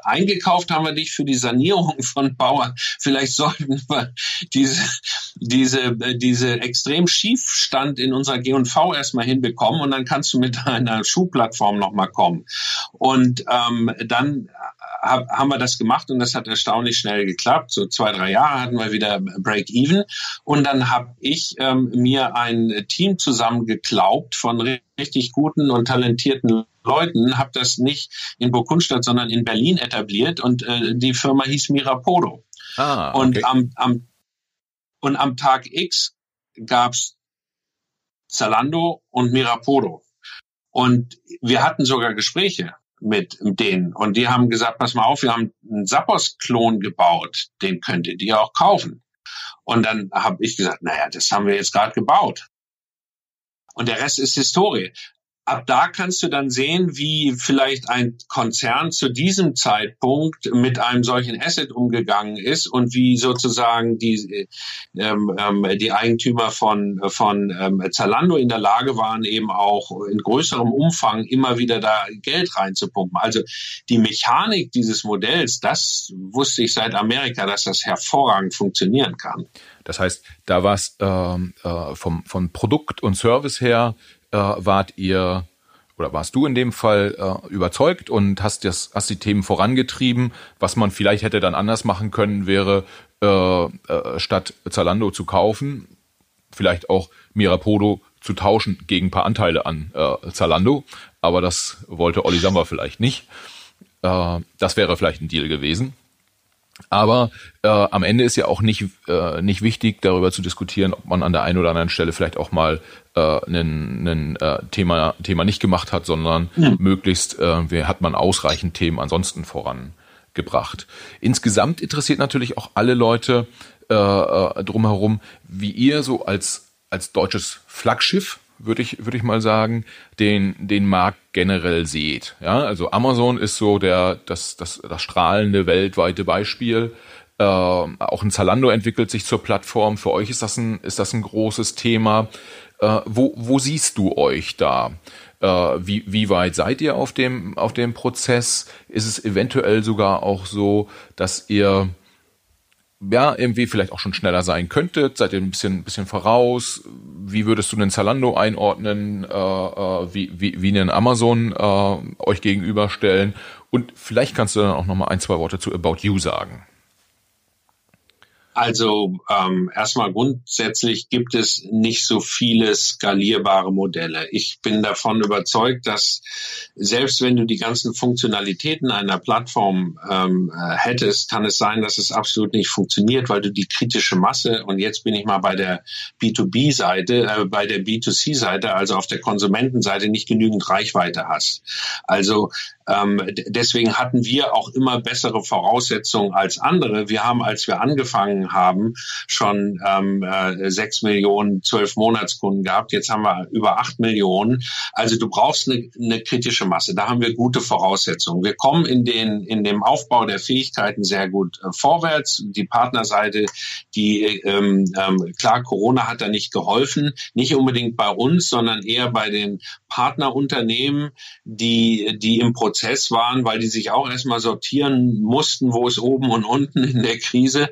eingekauft haben wir dich für die Sanierung von Bauer. Vielleicht sollten wir diese, diese, diese extrem Schiefstand in unserer G&V erstmal hinbekommen und dann kannst du mit einer Schuhplattform nochmal kommen. Und ähm, dann hab, haben wir das gemacht und das hat erstaunlich schnell geklappt. So zwei, drei Jahre hatten wir wieder Break-Even. Und dann habe ich ähm, mir ein Team zusammengeklaubt von richtig guten und talentierten Leuten, habe das nicht in Burgundstadt, sondern in Berlin etabliert und äh, die Firma hieß Mirapodo. Ah, okay. Und am, am und am Tag X gab's Zalando und Mirapodo. Und wir hatten sogar Gespräche mit denen. Und die haben gesagt, pass mal auf, wir haben einen Sappos-Klon gebaut, den könntet ihr auch kaufen. Und dann habe ich gesagt, naja, das haben wir jetzt gerade gebaut. Und der Rest ist Historie ab da kannst du dann sehen, wie vielleicht ein Konzern zu diesem Zeitpunkt mit einem solchen Asset umgegangen ist und wie sozusagen die, ähm, ähm, die Eigentümer von, von ähm, Zalando in der Lage waren, eben auch in größerem Umfang immer wieder da Geld reinzupumpen. Also die Mechanik dieses Modells, das wusste ich seit Amerika, dass das hervorragend funktionieren kann. Das heißt, da war es ähm, äh, vom, vom Produkt und Service her äh, wart ihr oder warst du in dem Fall äh, überzeugt und hast das, hast die Themen vorangetrieben. Was man vielleicht hätte dann anders machen können, wäre äh, äh, statt Zalando zu kaufen, vielleicht auch Mirapodo zu tauschen gegen ein paar Anteile an äh, Zalando. Aber das wollte Olli Samba vielleicht nicht. Äh, das wäre vielleicht ein Deal gewesen. Aber äh, am Ende ist ja auch nicht, äh, nicht wichtig, darüber zu diskutieren, ob man an der einen oder anderen Stelle vielleicht auch mal äh, ein, äh, Thema, Thema nicht gemacht hat, sondern ja. möglichst äh, hat man ausreichend Themen ansonsten vorangebracht. Insgesamt interessiert natürlich auch alle Leute äh, äh drumherum, wie ihr so als, als deutsches Flaggschiff würde ich, würde ich mal sagen, den, den Markt generell seht. Ja, also Amazon ist so der, das, das, das strahlende weltweite Beispiel. Äh, auch ein Zalando entwickelt sich zur Plattform. Für euch ist das ein, ist das ein großes Thema. Äh, wo, wo siehst du euch da? Äh, wie, wie weit seid ihr auf dem, auf dem Prozess? Ist es eventuell sogar auch so, dass ihr ja, irgendwie vielleicht auch schon schneller sein könntet? Seid ihr ein bisschen, bisschen voraus? Wie würdest du einen Zalando einordnen? Äh, äh, wie, wie, wie einen Amazon äh, euch gegenüberstellen? Und vielleicht kannst du dann auch noch mal ein, zwei Worte zu About You sagen. Also ähm, erstmal grundsätzlich gibt es nicht so viele skalierbare Modelle. Ich bin davon überzeugt, dass selbst wenn du die ganzen Funktionalitäten einer Plattform ähm, äh, hättest, kann es sein, dass es absolut nicht funktioniert, weil du die kritische Masse, und jetzt bin ich mal bei der B2B-Seite, äh, bei der B2C-Seite, also auf der Konsumentenseite nicht genügend Reichweite hast. Also ähm, deswegen hatten wir auch immer bessere Voraussetzungen als andere. Wir haben, als wir angefangen haben, schon ähm, äh, sechs Millionen, zwölf Monatskunden gehabt. Jetzt haben wir über acht Millionen. Also du brauchst eine, eine kritische Masse. Da haben wir gute Voraussetzungen. Wir kommen in den in dem Aufbau der Fähigkeiten sehr gut äh, vorwärts. Die Partnerseite, die ähm, ähm, klar, Corona hat da nicht geholfen, nicht unbedingt bei uns, sondern eher bei den Partnerunternehmen, die die im Prozess Prozess waren, weil die sich auch erstmal sortieren mussten, wo ist oben und unten in der Krise.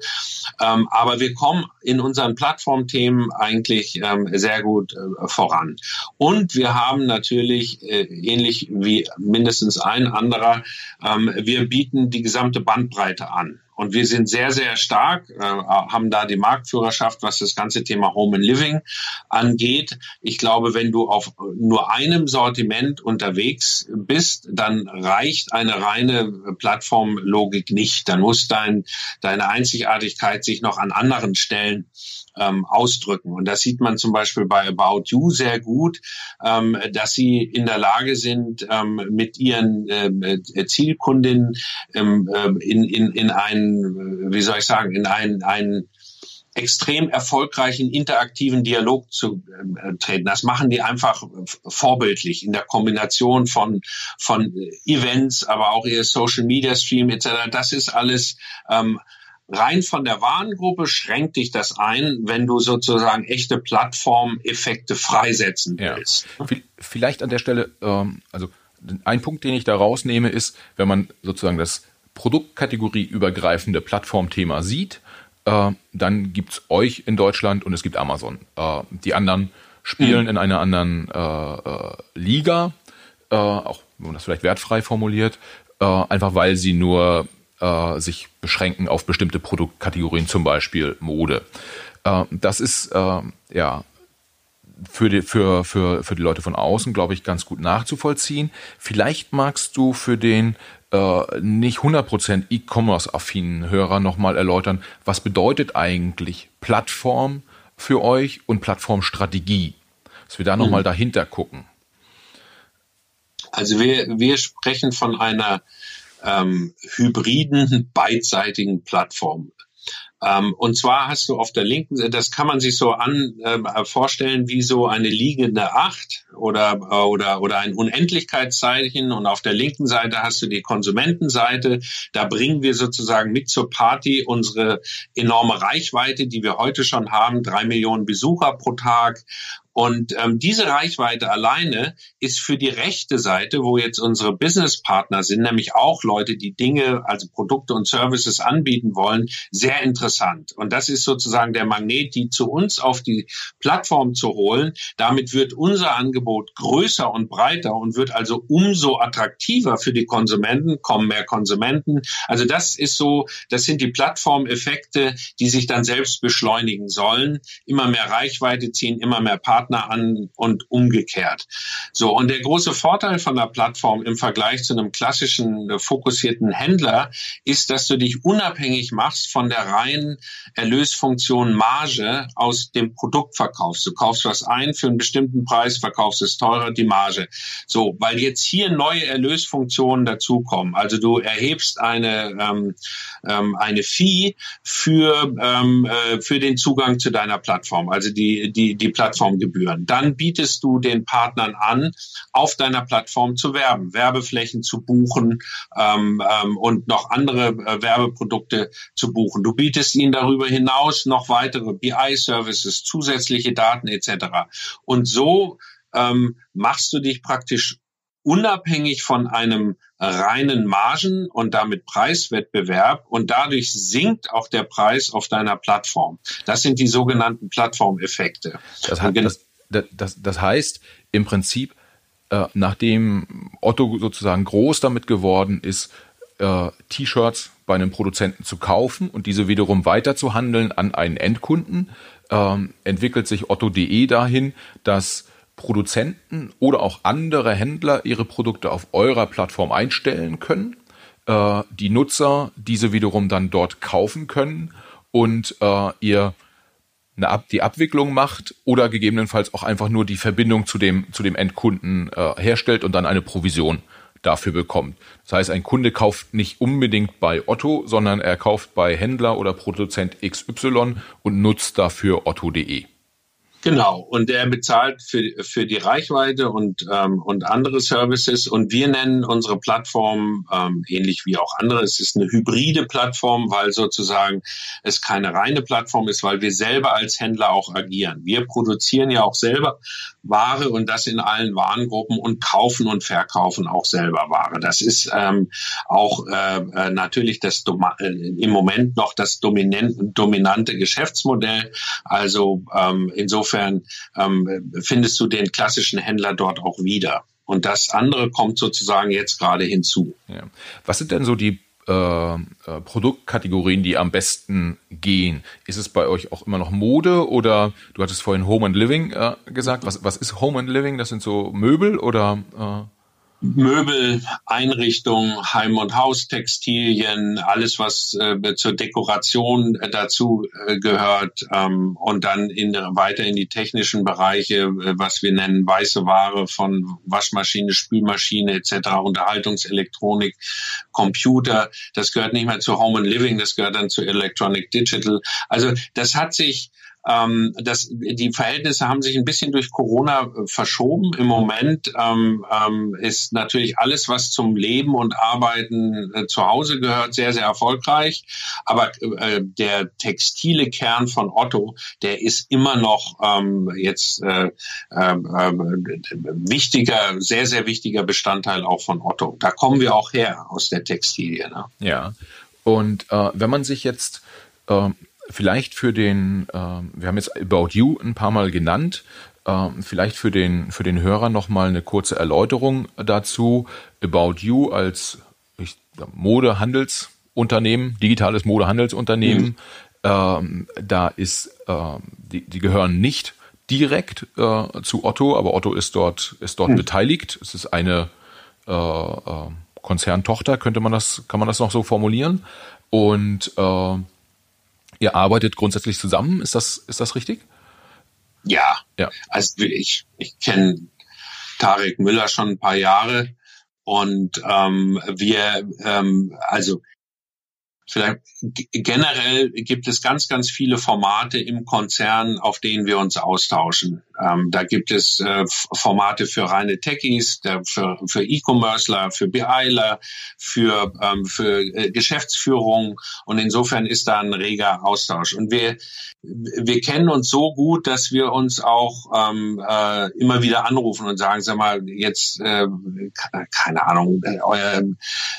Ähm, aber wir kommen in unseren Plattformthemen eigentlich ähm, sehr gut äh, voran. Und wir haben natürlich, äh, ähnlich wie mindestens ein anderer, ähm, wir bieten die gesamte Bandbreite an. Und wir sind sehr, sehr stark, äh, haben da die Marktführerschaft, was das ganze Thema Home and Living angeht. Ich glaube, wenn du auf nur einem Sortiment unterwegs bist, dann reicht eine reine Plattformlogik nicht. Dann muss dein, deine Einzigartigkeit sich noch an anderen Stellen ähm, ausdrücken. Und das sieht man zum Beispiel bei About You sehr gut, ähm, dass sie in der Lage sind, ähm, mit ihren ähm, äh, Zielkundinnen ähm, äh, in, in, in einen, wie soll ich sagen, in einen, einen extrem erfolgreichen interaktiven Dialog zu äh, treten. Das machen die einfach vorbildlich in der Kombination von von Events, aber auch ihr Social Media Stream etc. Das ist alles ähm, rein von der Warengruppe schränkt dich das ein, wenn du sozusagen echte Plattformeffekte freisetzen willst. Ja. Vielleicht an der Stelle, ähm, also ein Punkt, den ich da rausnehme, ist, wenn man sozusagen das Produktkategorieübergreifende Plattformthema sieht, äh, dann gibt's euch in Deutschland und es gibt Amazon. Äh, die anderen spielen mhm. in einer anderen äh, äh Liga, äh, auch wenn man das vielleicht wertfrei formuliert, äh, einfach weil sie nur äh, sich beschränken auf bestimmte Produktkategorien, zum Beispiel Mode. Äh, das ist äh, ja für die, für, für, für die Leute von außen, glaube ich, ganz gut nachzuvollziehen. Vielleicht magst du für den äh, nicht 100% E-Commerce-affinen Hörer nochmal erläutern, was bedeutet eigentlich Plattform für euch und Plattformstrategie? Dass wir da nochmal mhm. dahinter gucken. Also wir, wir sprechen von einer ähm, hybriden, beidseitigen Plattform. Ähm, und zwar hast du auf der linken Seite, das kann man sich so an äh, vorstellen wie so eine liegende Acht oder oder oder ein Unendlichkeitszeichen und auf der linken Seite hast du die Konsumentenseite. Da bringen wir sozusagen mit zur Party unsere enorme Reichweite, die wir heute schon haben, drei Millionen Besucher pro Tag und ähm, diese Reichweite alleine ist für die rechte Seite, wo jetzt unsere Businesspartner sind, nämlich auch Leute, die Dinge, also Produkte und Services anbieten wollen, sehr interessant. Und das ist sozusagen der Magnet, die zu uns auf die Plattform zu holen. Damit wird unser Angebot größer und breiter und wird also umso attraktiver für die Konsumenten, kommen mehr Konsumenten. Also das ist so, das sind die Plattformeffekte, die sich dann selbst beschleunigen sollen. Immer mehr Reichweite ziehen, immer mehr Partner Partner an und umgekehrt. So, und der große Vorteil von der Plattform im Vergleich zu einem klassischen äh, fokussierten Händler ist, dass du dich unabhängig machst von der reinen Erlösfunktion Marge aus dem Produktverkauf. Du kaufst was ein für einen bestimmten Preis, verkaufst es teurer, die Marge. So, weil jetzt hier neue Erlösfunktionen dazukommen. Also du erhebst eine, ähm, ähm, eine Fee für, ähm, äh, für den Zugang zu deiner Plattform, also die, die, die Plattformgebühr. Gebühren. Dann bietest du den Partnern an, auf deiner Plattform zu werben, Werbeflächen zu buchen ähm, ähm, und noch andere äh, Werbeprodukte zu buchen. Du bietest ihnen darüber hinaus noch weitere BI-Services, zusätzliche Daten etc. Und so ähm, machst du dich praktisch unabhängig von einem reinen Margen und damit Preiswettbewerb und dadurch sinkt auch der Preis auf deiner Plattform. Das sind die sogenannten Plattformeffekte. Das, heißt, das, das, das heißt im Prinzip, äh, nachdem Otto sozusagen groß damit geworden ist, äh, T-Shirts bei einem Produzenten zu kaufen und diese wiederum weiterzuhandeln an einen Endkunden, äh, entwickelt sich Otto.de dahin, dass Produzenten oder auch andere Händler ihre Produkte auf eurer Plattform einstellen können, äh, die Nutzer diese wiederum dann dort kaufen können und äh, ihr eine Ab die Abwicklung macht oder gegebenenfalls auch einfach nur die Verbindung zu dem, zu dem Endkunden äh, herstellt und dann eine Provision dafür bekommt. Das heißt, ein Kunde kauft nicht unbedingt bei Otto, sondern er kauft bei Händler oder Produzent XY und nutzt dafür otto.de. Genau, und der bezahlt für, für die Reichweite und, ähm, und andere Services. Und wir nennen unsere Plattform ähm, ähnlich wie auch andere. Es ist eine hybride Plattform, weil sozusagen es keine reine Plattform ist, weil wir selber als Händler auch agieren. Wir produzieren ja auch selber Ware und das in allen Warengruppen und kaufen und verkaufen auch selber Ware. Das ist ähm, auch äh, äh natürlich das äh, im Moment noch das dominante Geschäftsmodell. Also ähm, insofern ähm, findest du den klassischen Händler dort auch wieder. Und das andere kommt sozusagen jetzt gerade hinzu. Ja. Was sind denn so die äh, äh, Produktkategorien, die am besten gehen? Ist es bei euch auch immer noch Mode oder du hattest vorhin Home and Living äh, gesagt? Was, was ist Home and Living? Das sind so Möbel oder? Äh Möbel, Einrichtungen, Heim- und Haustextilien, alles was äh, zur Dekoration äh, dazu äh, gehört ähm, und dann in, weiter in die technischen Bereiche, äh, was wir nennen weiße Ware von Waschmaschine, Spülmaschine etc., Unterhaltungselektronik, Computer. Das gehört nicht mehr zu Home and Living, das gehört dann zu Electronic Digital. Also das hat sich ähm, das, die Verhältnisse haben sich ein bisschen durch Corona äh, verschoben. Im Moment ähm, ähm, ist natürlich alles, was zum Leben und Arbeiten äh, zu Hause gehört, sehr, sehr erfolgreich. Aber äh, der textile Kern von Otto, der ist immer noch ähm, jetzt äh, äh, wichtiger, sehr, sehr wichtiger Bestandteil auch von Otto. Da kommen wir auch her aus der Textilie. Ne? Ja. Und äh, wenn man sich jetzt äh, vielleicht für den, äh, wir haben jetzt About You ein paar Mal genannt, äh, vielleicht für den, für den Hörer nochmal eine kurze Erläuterung dazu. About You als ich, Modehandelsunternehmen, digitales Modehandelsunternehmen, mhm. ähm, da ist, äh, die, die gehören nicht direkt äh, zu Otto, aber Otto ist dort, ist dort mhm. beteiligt. Es ist eine äh, äh, Konzerntochter, könnte man das, kann man das noch so formulieren. Und äh, Ihr arbeitet grundsätzlich zusammen, ist das, ist das richtig? Ja, ja. Also ich, ich kenne Tarek Müller schon ein paar Jahre Und ähm, wir, ähm, also Vielleicht generell gibt es ganz, ganz viele Formate im Konzern, auf denen wir uns austauschen. Ähm, da gibt es äh, Formate für reine Techies, für, für E-Commercer, für BIler, für, ähm, für äh, Geschäftsführung. Und insofern ist da ein reger Austausch. Und wir, wir kennen uns so gut, dass wir uns auch ähm, äh, immer wieder anrufen und sagen, sag mal, jetzt, äh, keine Ahnung, äh, euer,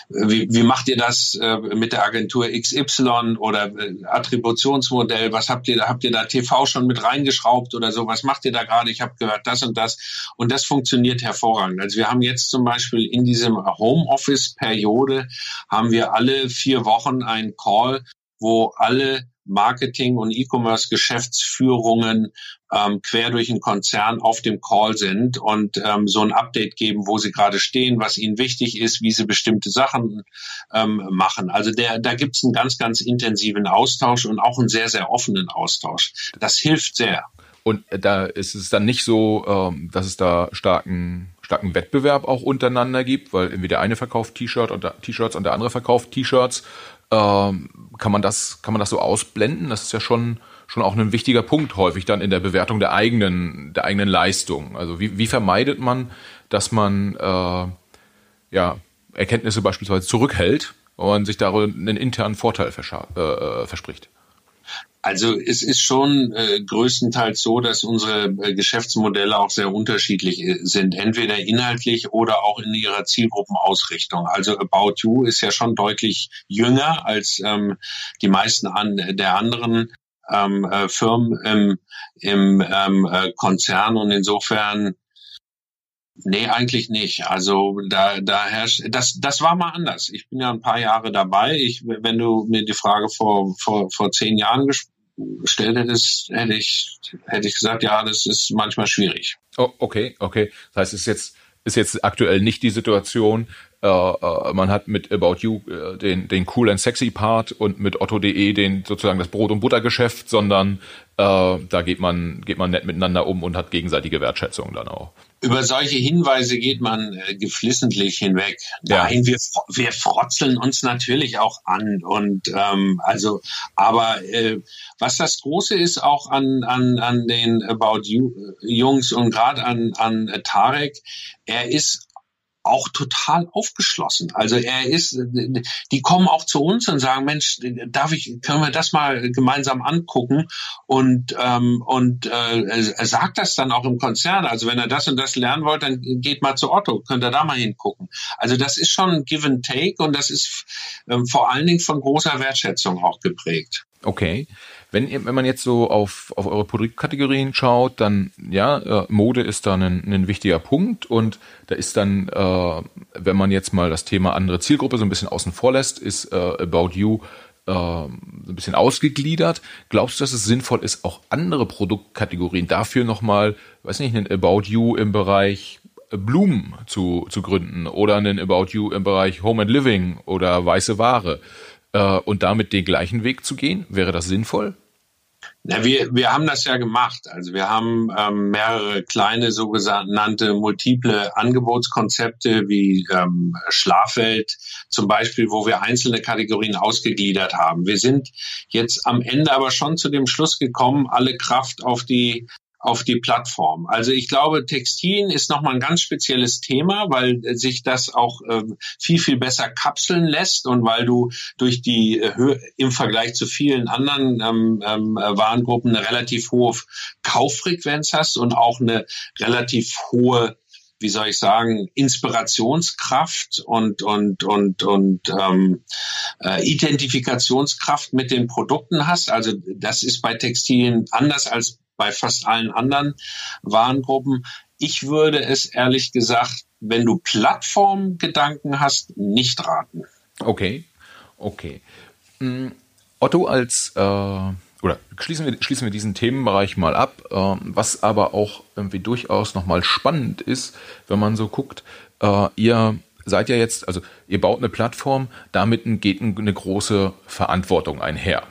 wie, wie macht ihr das äh, mit der Agentur XY oder äh, Attributionsmodell? Was habt ihr da? Habt ihr da TV schon mit reingeschraubt oder so? Was macht ihr da gerade? Ich habe gehört das und das. Und das funktioniert hervorragend. Also wir haben jetzt zum Beispiel in diesem Homeoffice-Periode haben wir alle vier Wochen einen Call, wo alle Marketing- und E-Commerce-Geschäftsführungen ähm, quer durch den Konzern auf dem Call sind und ähm, so ein Update geben, wo sie gerade stehen, was ihnen wichtig ist, wie sie bestimmte Sachen ähm, machen. Also der, da gibt es einen ganz, ganz intensiven Austausch und auch einen sehr, sehr offenen Austausch. Das hilft sehr. Und da ist es dann nicht so, ähm, dass es da starken starken Wettbewerb auch untereinander gibt, weil irgendwie der eine verkauft T-Shirt und T-Shirts und der andere verkauft T-Shirts ähm, kann man das, kann man das so ausblenden? Das ist ja schon, schon auch ein wichtiger Punkt häufig dann in der Bewertung der eigenen, der eigenen Leistung. Also wie, wie vermeidet man, dass man äh, ja, Erkenntnisse beispielsweise zurückhält und sich darin einen internen Vorteil äh, äh, verspricht? Also es ist schon äh, größtenteils so, dass unsere äh, Geschäftsmodelle auch sehr unterschiedlich äh, sind, entweder inhaltlich oder auch in ihrer Zielgruppenausrichtung. Also About You ist ja schon deutlich jünger als ähm, die meisten an, der anderen ähm, äh, Firmen im, im ähm, äh, Konzern und insofern Nee, eigentlich nicht. Also da, da herrscht, das, das war mal anders. Ich bin ja ein paar Jahre dabei. Ich, wenn du mir die Frage vor, vor, vor zehn Jahren gestellt hättest, hätte ich, hätte ich gesagt, ja, das ist manchmal schwierig. Oh, okay, okay. Das heißt, es ist jetzt, ist jetzt aktuell nicht die Situation, man hat mit About You äh, den, den cool and sexy Part und mit Otto.de den sozusagen das Brot- und Buttergeschäft, sondern äh, da geht man, geht man nett miteinander um und hat gegenseitige Wertschätzung dann auch. Über solche Hinweise geht man äh, geflissentlich hinweg. Ja. Nein, wir, wir frotzeln uns natürlich auch an und ähm, also, aber äh, was das Große ist auch an an an den About You Jungs und gerade an an Tarek, er ist auch total aufgeschlossen. Also er ist, die kommen auch zu uns und sagen, Mensch, darf ich, können wir das mal gemeinsam angucken? Und ähm, und äh, er sagt das dann auch im Konzern. Also wenn er das und das lernen wollt, dann geht mal zu Otto, könnt ihr da mal hingucken. Also das ist schon Give and Take und das ist ähm, vor allen Dingen von großer Wertschätzung auch geprägt. Okay. Wenn, wenn man jetzt so auf, auf eure Produktkategorien schaut, dann ja, äh, Mode ist da ein, ein wichtiger Punkt und da ist dann, äh, wenn man jetzt mal das Thema andere Zielgruppe so ein bisschen außen vor lässt, ist äh, About You äh, ein bisschen ausgegliedert. Glaubst du, dass es sinnvoll ist, auch andere Produktkategorien dafür nochmal, weiß nicht, einen About You im Bereich Blumen zu, zu gründen oder einen About You im Bereich Home and Living oder weiße Ware äh, und damit den gleichen Weg zu gehen? Wäre das sinnvoll? Na, wir, wir haben das ja gemacht. Also wir haben ähm, mehrere kleine sogenannte multiple Angebotskonzepte wie ähm, Schlafwelt zum Beispiel, wo wir einzelne Kategorien ausgegliedert haben. Wir sind jetzt am Ende aber schon zu dem Schluss gekommen, alle Kraft auf die auf die Plattform. Also ich glaube, Textilien ist nochmal ein ganz spezielles Thema, weil sich das auch äh, viel, viel besser kapseln lässt und weil du durch die äh, Höhe im Vergleich zu vielen anderen ähm, ähm, Warengruppen eine relativ hohe Kauffrequenz hast und auch eine relativ hohe wie soll ich sagen, Inspirationskraft und und und und ähm, äh, Identifikationskraft mit den Produkten hast. Also das ist bei Textilien anders als bei fast allen anderen Warengruppen. Ich würde es ehrlich gesagt, wenn du Plattformgedanken hast, nicht raten. Okay, okay. Mm, Otto als äh, oder schließen wir, schließen wir diesen Themenbereich mal ab, äh, was aber auch irgendwie durchaus nochmal spannend ist, wenn man so guckt, äh, ihr seid ja jetzt, also ihr baut eine Plattform, damit geht eine große Verantwortung einher.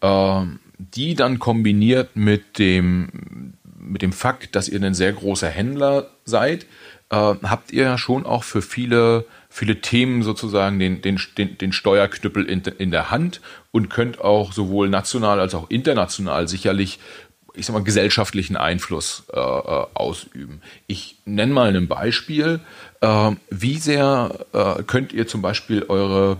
Ähm, die dann kombiniert mit dem, mit dem Fakt, dass ihr ein sehr großer Händler seid, äh, habt ihr ja schon auch für viele, viele Themen sozusagen den, den, den, den Steuerknüppel in, in der Hand und könnt auch sowohl national als auch international sicherlich ich sag mal, gesellschaftlichen Einfluss äh, äh ausüben. Ich nenne mal ein Beispiel. Äh, wie sehr äh, könnt ihr zum Beispiel eure,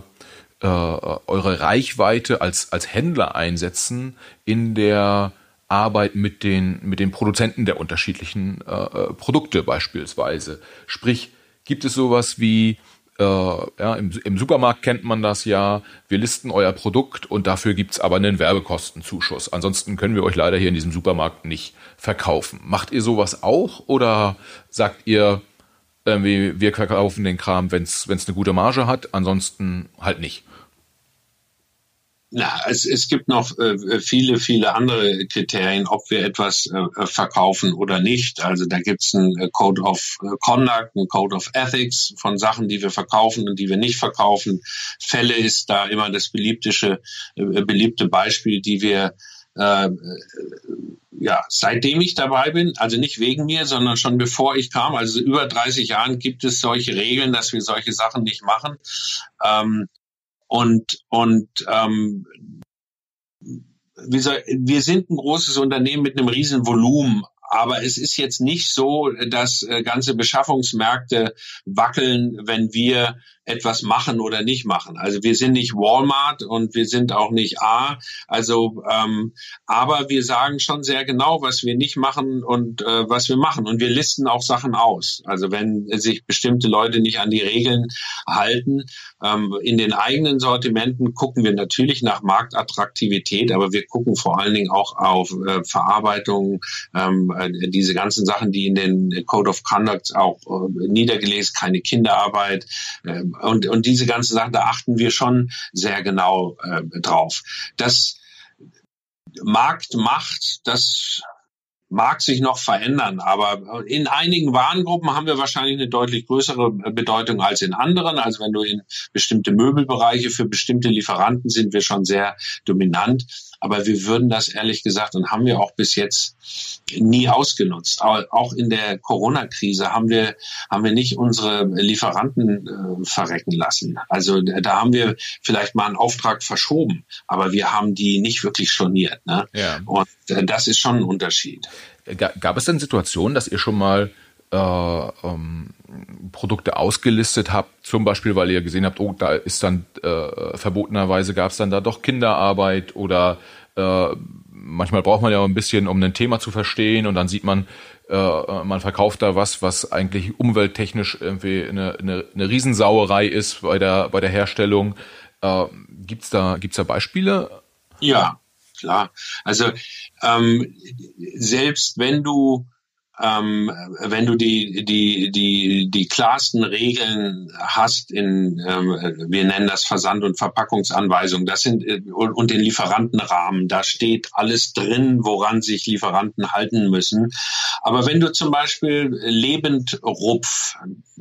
äh, eure Reichweite als, als Händler einsetzen in der Arbeit mit den, mit den Produzenten der unterschiedlichen äh, äh, Produkte beispielsweise. Sprich, gibt es sowas wie, äh, ja, im, im, Supermarkt kennt man das ja, wir listen euer Produkt und dafür gibt's aber einen Werbekostenzuschuss. Ansonsten können wir euch leider hier in diesem Supermarkt nicht verkaufen. Macht ihr sowas auch oder sagt ihr, irgendwie, wir verkaufen den Kram, wenn's wenn's eine gute Marge hat, ansonsten halt nicht? Na, es, es gibt noch äh, viele, viele andere Kriterien, ob wir etwas äh, verkaufen oder nicht. Also da gibt es einen äh, Code of äh, Conduct, einen Code of Ethics von Sachen, die wir verkaufen und die wir nicht verkaufen. Fälle ist da immer das beliebte, äh, beliebte Beispiel, die wir äh, ja, seitdem ich dabei bin, also nicht wegen mir, sondern schon bevor ich kam, also über 30 Jahren gibt es solche Regeln, dass wir solche Sachen nicht machen. Ähm, und, und ähm, wie soll, wir sind ein großes Unternehmen mit einem riesen Volumen, aber es ist jetzt nicht so, dass äh, ganze Beschaffungsmärkte wackeln, wenn wir etwas machen oder nicht machen. Also wir sind nicht Walmart und wir sind auch nicht A. Also, ähm, aber wir sagen schon sehr genau, was wir nicht machen und äh, was wir machen. Und wir listen auch Sachen aus. Also wenn sich bestimmte Leute nicht an die Regeln halten, ähm, in den eigenen Sortimenten gucken wir natürlich nach Marktattraktivität, aber wir gucken vor allen Dingen auch auf äh, Verarbeitung, ähm, äh, diese ganzen Sachen, die in den Code of Conduct auch äh, niedergelesen, keine Kinderarbeit, äh, und, und diese ganzen Sachen, da achten wir schon sehr genau äh, drauf. Das Marktmacht, das mag sich noch verändern, aber in einigen Warengruppen haben wir wahrscheinlich eine deutlich größere Bedeutung als in anderen. Also wenn du in bestimmte Möbelbereiche für bestimmte Lieferanten sind wir schon sehr dominant. Aber wir würden das ehrlich gesagt und haben wir auch bis jetzt nie ausgenutzt. Auch in der Corona-Krise haben wir, haben wir nicht unsere Lieferanten äh, verrecken lassen. Also da haben wir vielleicht mal einen Auftrag verschoben, aber wir haben die nicht wirklich storniert. Ne? Ja. Und äh, das ist schon ein Unterschied. Gab es denn Situationen, dass ihr schon mal äh, ähm, Produkte ausgelistet habt, zum Beispiel, weil ihr gesehen habt, oh, da ist dann äh, verbotenerweise gab es dann da doch Kinderarbeit oder äh, manchmal braucht man ja ein bisschen, um ein Thema zu verstehen und dann sieht man, äh, man verkauft da was, was eigentlich umwelttechnisch irgendwie eine, eine, eine Riesensauerei ist bei der, bei der Herstellung. Äh, gibt's da, gibt's da Beispiele? Ja, klar. Also ähm, selbst wenn du ähm, wenn du die, die, die, die klarsten Regeln hast in, ähm, wir nennen das Versand- und Verpackungsanweisungen, das sind, äh, und den Lieferantenrahmen, da steht alles drin, woran sich Lieferanten halten müssen. Aber wenn du zum Beispiel Lebendrupf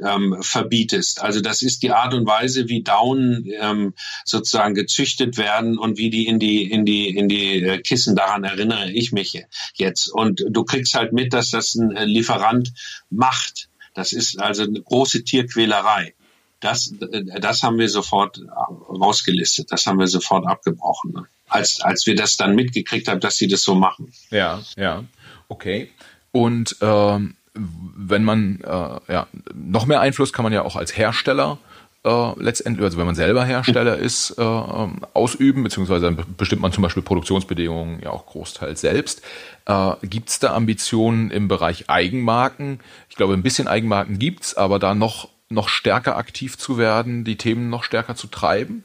ähm, verbietest, also das ist die Art und Weise, wie Daunen ähm, sozusagen gezüchtet werden und wie die in die, in die, in die äh, Kissen, daran erinnere ich mich jetzt. Und du kriegst halt mit, dass das ein äh, Lieferant macht. Das ist also eine große Tierquälerei. Das, äh, das haben wir sofort rausgelistet. Das haben wir sofort abgebrochen. Ne? Als, als wir das dann mitgekriegt haben, dass sie das so machen. Ja, ja. Okay. Und ähm, wenn man äh, ja noch mehr Einfluss kann man ja auch als Hersteller äh, letztendlich, also wenn man selber Hersteller ist, äh, ähm, ausüben, beziehungsweise bestimmt man zum Beispiel Produktionsbedingungen ja auch großteils selbst. Äh, gibt es da Ambitionen im Bereich Eigenmarken? Ich glaube, ein bisschen Eigenmarken gibt's, aber da noch, noch stärker aktiv zu werden, die Themen noch stärker zu treiben?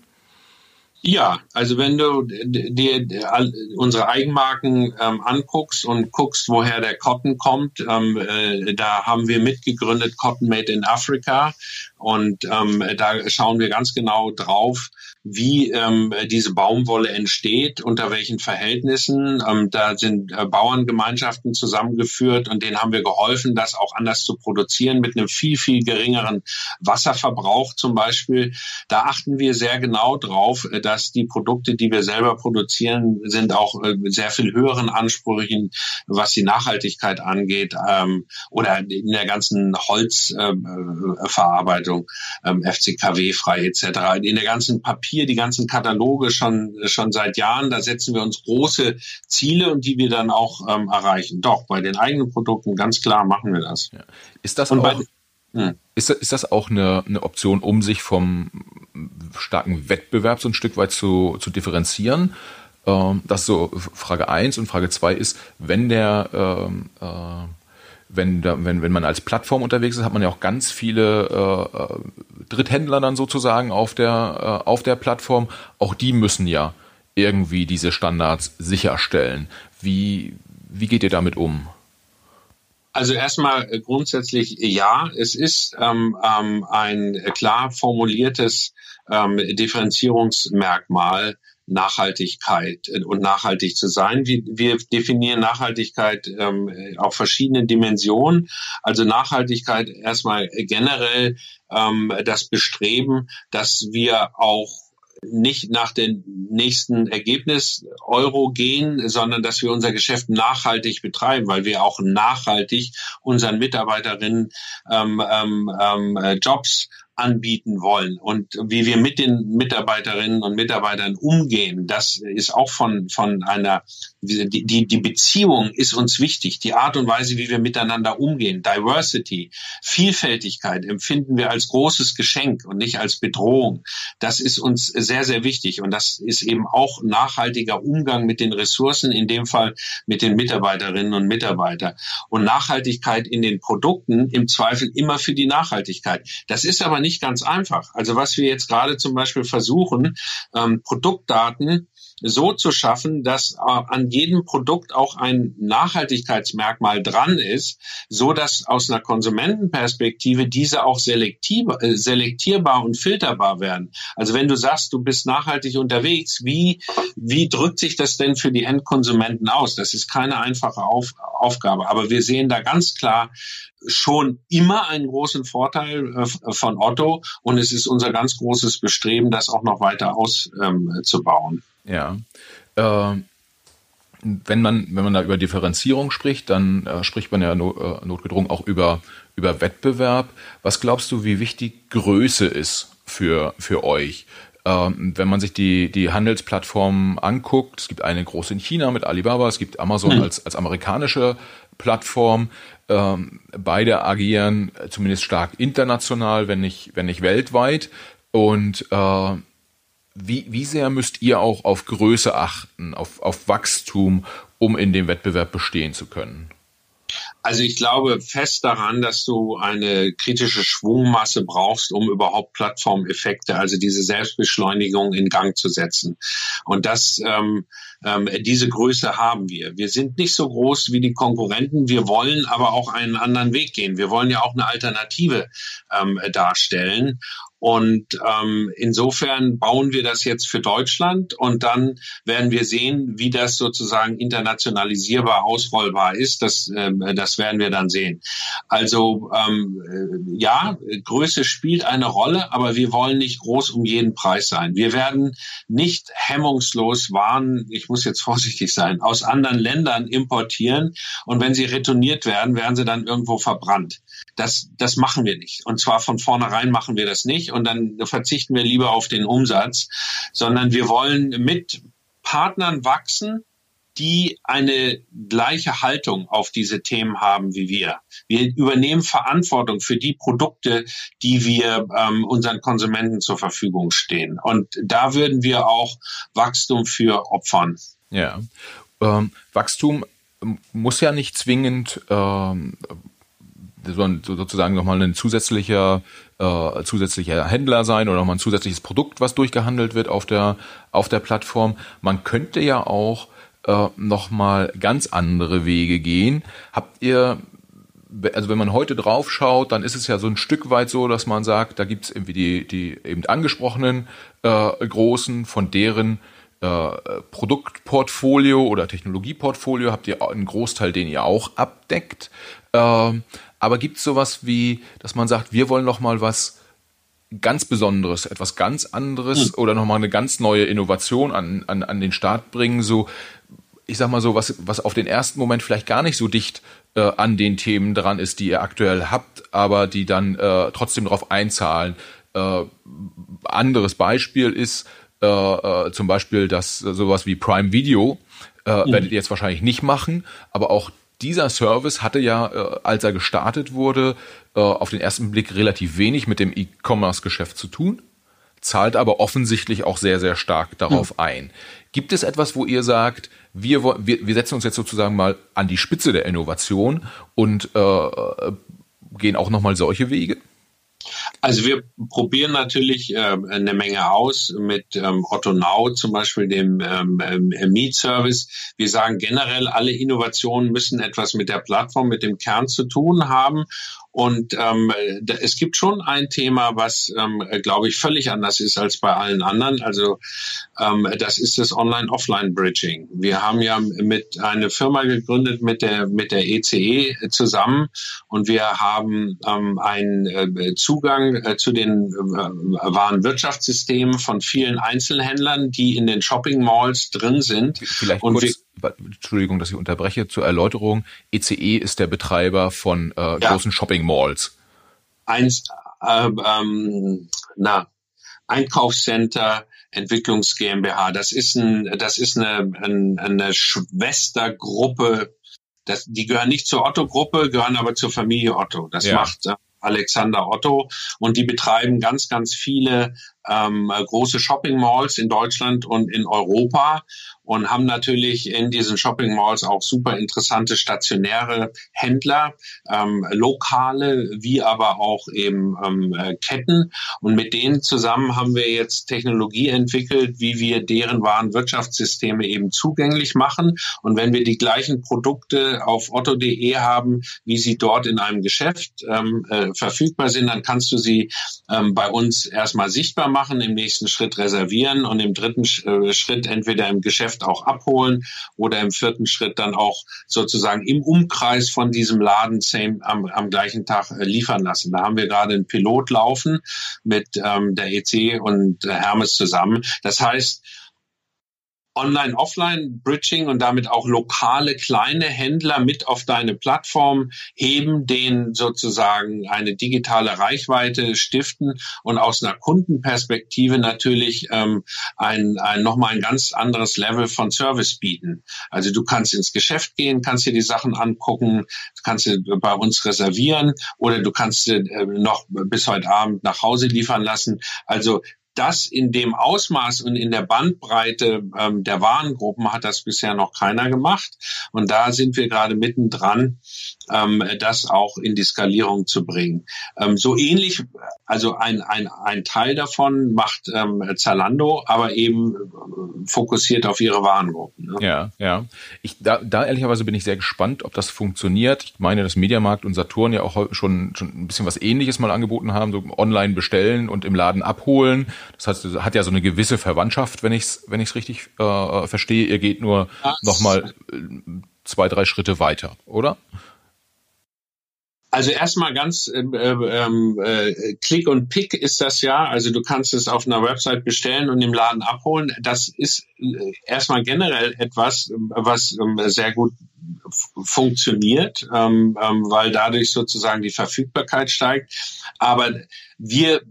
Ja, also wenn du dir unsere Eigenmarken ähm, anguckst und guckst, woher der Cotton kommt, ähm, äh, da haben wir mitgegründet Cotton Made in Africa Und ähm, da schauen wir ganz genau drauf, wie ähm, diese Baumwolle entsteht, unter welchen Verhältnissen. Ähm, da sind äh, Bauerngemeinschaften zusammengeführt und denen haben wir geholfen, das auch anders zu produzieren mit einem viel, viel geringeren Wasserverbrauch zum Beispiel. Da achten wir sehr genau drauf, äh, dass die Produkte, die wir selber produzieren, sind auch äh, sehr viel höheren Ansprüchen, was die Nachhaltigkeit angeht ähm, oder in der ganzen Holzverarbeitung, äh, ähm, FCKW-frei etc. In der ganzen Papier die ganzen Kataloge schon, schon seit Jahren. Da setzen wir uns große Ziele und die wir dann auch ähm, erreichen. Doch, bei den eigenen Produkten ganz klar machen wir das. Ja. Ist das und auch, hm. ist, ist das auch eine, eine Option, um sich vom starken Wettbewerb so ein Stück weit zu, zu differenzieren? Ähm, das ist so Frage eins und Frage zwei ist, wenn der ähm, äh, wenn, wenn, wenn man als Plattform unterwegs ist, hat man ja auch ganz viele äh, äh, Dritthändler dann sozusagen auf der, äh, auf der Plattform. Auch die müssen ja irgendwie diese Standards sicherstellen. Wie, wie geht ihr damit um? Also erstmal grundsätzlich ja, es ist ähm, ähm, ein klar formuliertes ähm, Differenzierungsmerkmal Nachhaltigkeit äh, und nachhaltig zu sein. Wir, wir definieren Nachhaltigkeit ähm, auf verschiedenen Dimensionen. Also Nachhaltigkeit erstmal generell ähm, das Bestreben, dass wir auch nicht nach dem nächsten Ergebnis Euro gehen, sondern dass wir unser Geschäft nachhaltig betreiben, weil wir auch nachhaltig unseren Mitarbeiterinnen ähm, ähm, ähm Jobs anbieten wollen. Und wie wir mit den Mitarbeiterinnen und Mitarbeitern umgehen, das ist auch von, von einer, die, die Beziehung ist uns wichtig, die Art und Weise, wie wir miteinander umgehen, Diversity, Vielfältigkeit empfinden wir als großes Geschenk und nicht als Bedrohung. Das ist uns sehr, sehr wichtig und das ist eben auch nachhaltiger Umgang mit den Ressourcen, in dem Fall mit den Mitarbeiterinnen und Mitarbeitern. Und Nachhaltigkeit in den Produkten im Zweifel immer für die Nachhaltigkeit. Das ist aber nicht nicht ganz einfach. Also was wir jetzt gerade zum Beispiel versuchen, ähm, Produktdaten so zu schaffen, dass äh, an jedem Produkt auch ein Nachhaltigkeitsmerkmal dran ist, so dass aus einer Konsumentenperspektive diese auch äh, selektierbar und filterbar werden. Also wenn du sagst, du bist nachhaltig unterwegs, wie, wie drückt sich das denn für die Endkonsumenten aus? Das ist keine einfache Auf, Aufgabe. Aber wir sehen da ganz klar schon immer einen großen Vorteil äh, von Otto und es ist unser ganz großes Bestreben, das auch noch weiter auszubauen. Ähm, ja. Äh, wenn man, wenn man da über Differenzierung spricht, dann äh, spricht man ja no, äh, notgedrungen auch über, über Wettbewerb. Was glaubst du, wie wichtig Größe ist für, für euch? Ähm, wenn man sich die, die Handelsplattformen anguckt, es gibt eine große in China mit Alibaba, es gibt Amazon mhm. als, als amerikanische Plattform. Ähm, beide agieren zumindest stark international, wenn nicht, wenn nicht weltweit. Und äh, wie, wie sehr müsst ihr auch auf Größe achten, auf, auf Wachstum, um in dem Wettbewerb bestehen zu können? Also ich glaube fest daran, dass du eine kritische Schwungmasse brauchst, um überhaupt Plattformeffekte, also diese Selbstbeschleunigung in Gang zu setzen. Und das, ähm, ähm, diese Größe haben wir. Wir sind nicht so groß wie die Konkurrenten. Wir wollen aber auch einen anderen Weg gehen. Wir wollen ja auch eine Alternative ähm, darstellen. Und ähm, insofern bauen wir das jetzt für Deutschland und dann werden wir sehen, wie das sozusagen internationalisierbar, ausrollbar ist. Das, ähm, das werden wir dann sehen. Also ähm, äh, ja, Größe spielt eine Rolle, aber wir wollen nicht groß um jeden Preis sein. Wir werden nicht hemmungslos Waren, ich muss jetzt vorsichtig sein, aus anderen Ländern importieren und wenn sie retourniert werden, werden sie dann irgendwo verbrannt. Das, das machen wir nicht. Und zwar von vornherein machen wir das nicht und dann verzichten wir lieber auf den Umsatz, sondern wir wollen mit Partnern wachsen, die eine gleiche Haltung auf diese Themen haben wie wir. Wir übernehmen Verantwortung für die Produkte, die wir ähm, unseren Konsumenten zur Verfügung stehen. Und da würden wir auch Wachstum für opfern. Ja, ähm, Wachstum muss ja nicht zwingend ähm, sozusagen nochmal ein zusätzlicher, äh, zusätzlicher Händler sein oder nochmal ein zusätzliches Produkt, was durchgehandelt wird auf der, auf der Plattform. Man könnte ja auch äh, nochmal ganz andere Wege gehen. Habt ihr also wenn man heute drauf schaut, dann ist es ja so ein Stück weit so, dass man sagt, da gibt's irgendwie die, die eben angesprochenen äh, großen, von deren äh, Produktportfolio oder Technologieportfolio habt ihr einen Großteil, den ihr auch abdeckt. Ähm, aber gibt's sowas wie, dass man sagt, wir wollen noch mal was ganz Besonderes, etwas ganz anderes mhm. oder nochmal eine ganz neue Innovation an, an, an den Start bringen, so ich sag mal so, was, was auf den ersten Moment vielleicht gar nicht so dicht äh, an den Themen dran ist, die ihr aktuell habt, aber die dann äh, trotzdem darauf einzahlen. Äh, anderes Beispiel ist äh, äh, zum Beispiel das sowas wie Prime Video äh, mhm. werdet ihr jetzt wahrscheinlich nicht machen, aber auch dieser Service hatte ja, äh, als er gestartet wurde, äh, auf den ersten Blick relativ wenig mit dem E-Commerce-Geschäft zu tun, zahlt aber offensichtlich auch sehr, sehr stark darauf mhm. ein. Gibt es etwas, wo ihr sagt, wir, wir, wir setzen uns jetzt sozusagen mal an die Spitze der Innovation und äh, äh gehen auch nochmal solche Wege? Also wir probieren natürlich äh, eine Menge aus mit ähm, Otto Now zum Beispiel dem ähm, äh, Mietservice. Wir sagen generell, alle Innovationen müssen etwas mit der Plattform, mit dem Kern zu tun haben und ähm, es gibt schon ein Thema, was, ähm, glaube ich, völlig anders ist als bei allen anderen. Also ähm, das ist das Online-Offline-Bridging. Wir haben ja mit eine Firma gegründet mit der mit der ECE e zusammen und wir haben ähm, einen äh, Zugang äh, zu den äh, wahren Wirtschaftssystemen von vielen Einzelhändlern, die in den Shopping Malls drin sind. Vielleicht und kurz, Entschuldigung, dass ich unterbreche, zur Erläuterung. ECE e ist der Betreiber von äh, ja. großen Shopping Malls. Eins, äh, ähm, na, Einkaufscenter, Entwicklungs GmbH. Das ist ein, das ist eine, eine, eine Schwestergruppe. Das, die gehören nicht zur Otto-Gruppe, gehören aber zur Familie Otto. Das ja. macht äh, Alexander Otto und die betreiben ganz, ganz viele ähm, große Shopping Malls in Deutschland und in Europa und haben natürlich in diesen Shopping Malls auch super interessante stationäre Händler, ähm, lokale wie aber auch eben ähm, äh, Ketten. Und mit denen zusammen haben wir jetzt Technologie entwickelt, wie wir deren Warenwirtschaftssysteme eben zugänglich machen. Und wenn wir die gleichen Produkte auf otto.de haben, wie sie dort in einem Geschäft ähm, äh, verfügbar sind, dann kannst du sie ähm, bei uns erstmal sichtbar machen, im nächsten Schritt reservieren und im dritten äh, Schritt entweder im Geschäft Geschäft auch abholen oder im vierten Schritt dann auch sozusagen im Umkreis von diesem Laden same, am, am gleichen Tag äh, liefern lassen. Da haben wir gerade einen Pilot laufen mit ähm, der EC und Hermes zusammen. Das heißt, Online-Offline-Bridging und damit auch lokale kleine Händler mit auf deine Plattform heben, denen sozusagen eine digitale Reichweite stiften und aus einer Kundenperspektive natürlich ähm, ein, ein nochmal ein ganz anderes Level von Service bieten. Also du kannst ins Geschäft gehen, kannst dir die Sachen angucken, kannst du bei uns reservieren oder du kannst äh, noch bis heute Abend nach Hause liefern lassen. Also das in dem Ausmaß und in der Bandbreite ähm, der Warengruppen hat das bisher noch keiner gemacht. Und da sind wir gerade mittendran, ähm, das auch in die Skalierung zu bringen. Ähm, so ähnlich, also ein, ein, ein Teil davon macht ähm, Zalando, aber eben äh, fokussiert auf ihre Warengruppen. Ne? Ja, ja. Ich, da, da ehrlicherweise bin ich sehr gespannt, ob das funktioniert. Ich meine, dass Mediamarkt und Saturn ja auch schon, schon ein bisschen was ähnliches mal angeboten haben, so online bestellen und im Laden abholen. Das heißt, hat ja so eine gewisse Verwandtschaft, wenn ich es wenn ich's richtig äh, verstehe. Ihr geht nur nochmal äh, zwei, drei Schritte weiter, oder? Also erstmal ganz äh, ähm, äh, Klick und Pick ist das ja. Also du kannst es auf einer Website bestellen und im Laden abholen. Das ist äh, erstmal generell etwas, was äh, sehr gut funktioniert, ähm, ähm, weil dadurch sozusagen die Verfügbarkeit steigt. Aber wir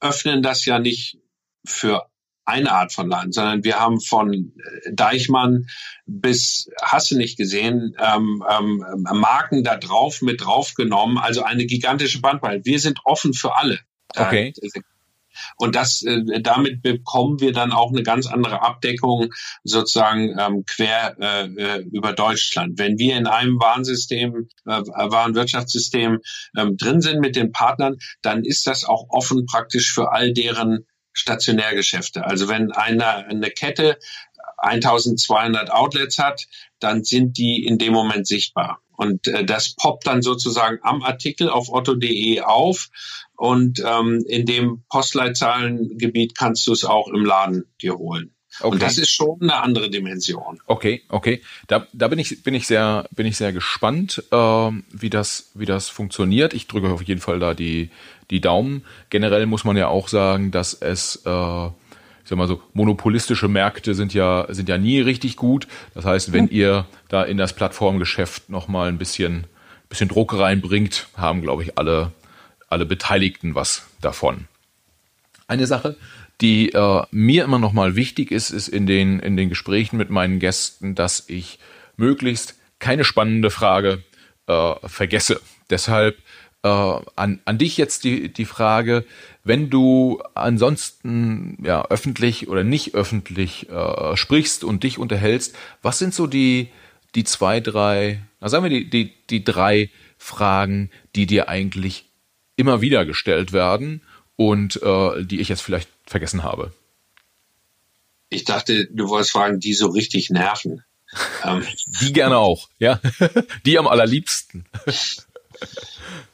öffnen das ja nicht für eine Art von Land, sondern wir haben von äh, Deichmann bis, hast du nicht gesehen, ähm, ähm, Marken da drauf mit draufgenommen, also eine gigantische Bandbreite. Wir sind offen für alle. Okay. Und das, äh, damit bekommen wir dann auch eine ganz andere Abdeckung sozusagen ähm, quer äh, äh über Deutschland. Wenn wir in einem Warnsystem, äh, Warenwirtschaftssystem ähm, drin sind mit den Partnern, dann ist das auch offen praktisch für all deren Stationärgeschäfte. Also wenn einer eine Kette 1200 Outlets hat, dann sind die in dem Moment sichtbar. Und äh, das poppt dann sozusagen am Artikel auf otto.de auf und ähm, in dem Postleitzahlengebiet kannst du es auch im Laden dir holen. Okay. Und das ist schon eine andere Dimension. Okay, okay. Da, da bin ich bin ich sehr bin ich sehr gespannt, äh, wie das wie das funktioniert. Ich drücke auf jeden Fall da die die Daumen. Generell muss man ja auch sagen, dass es äh, ich sag mal so, monopolistische Märkte sind ja, sind ja nie richtig gut. Das heißt, wenn ihr da in das Plattformgeschäft nochmal ein bisschen, bisschen Druck reinbringt, haben, glaube ich, alle, alle Beteiligten was davon. Eine Sache, die äh, mir immer nochmal wichtig ist, ist in den, in den Gesprächen mit meinen Gästen, dass ich möglichst keine spannende Frage äh, vergesse. Deshalb äh, an, an dich jetzt die, die Frage, wenn du ansonsten ja öffentlich oder nicht öffentlich äh, sprichst und dich unterhältst, was sind so die die zwei, drei, na sagen wir die die die drei Fragen, die dir eigentlich immer wieder gestellt werden und äh, die ich jetzt vielleicht vergessen habe? Ich dachte, du wolltest fragen, die so richtig nerven. Ähm. Die gerne auch, ja. Die am allerliebsten.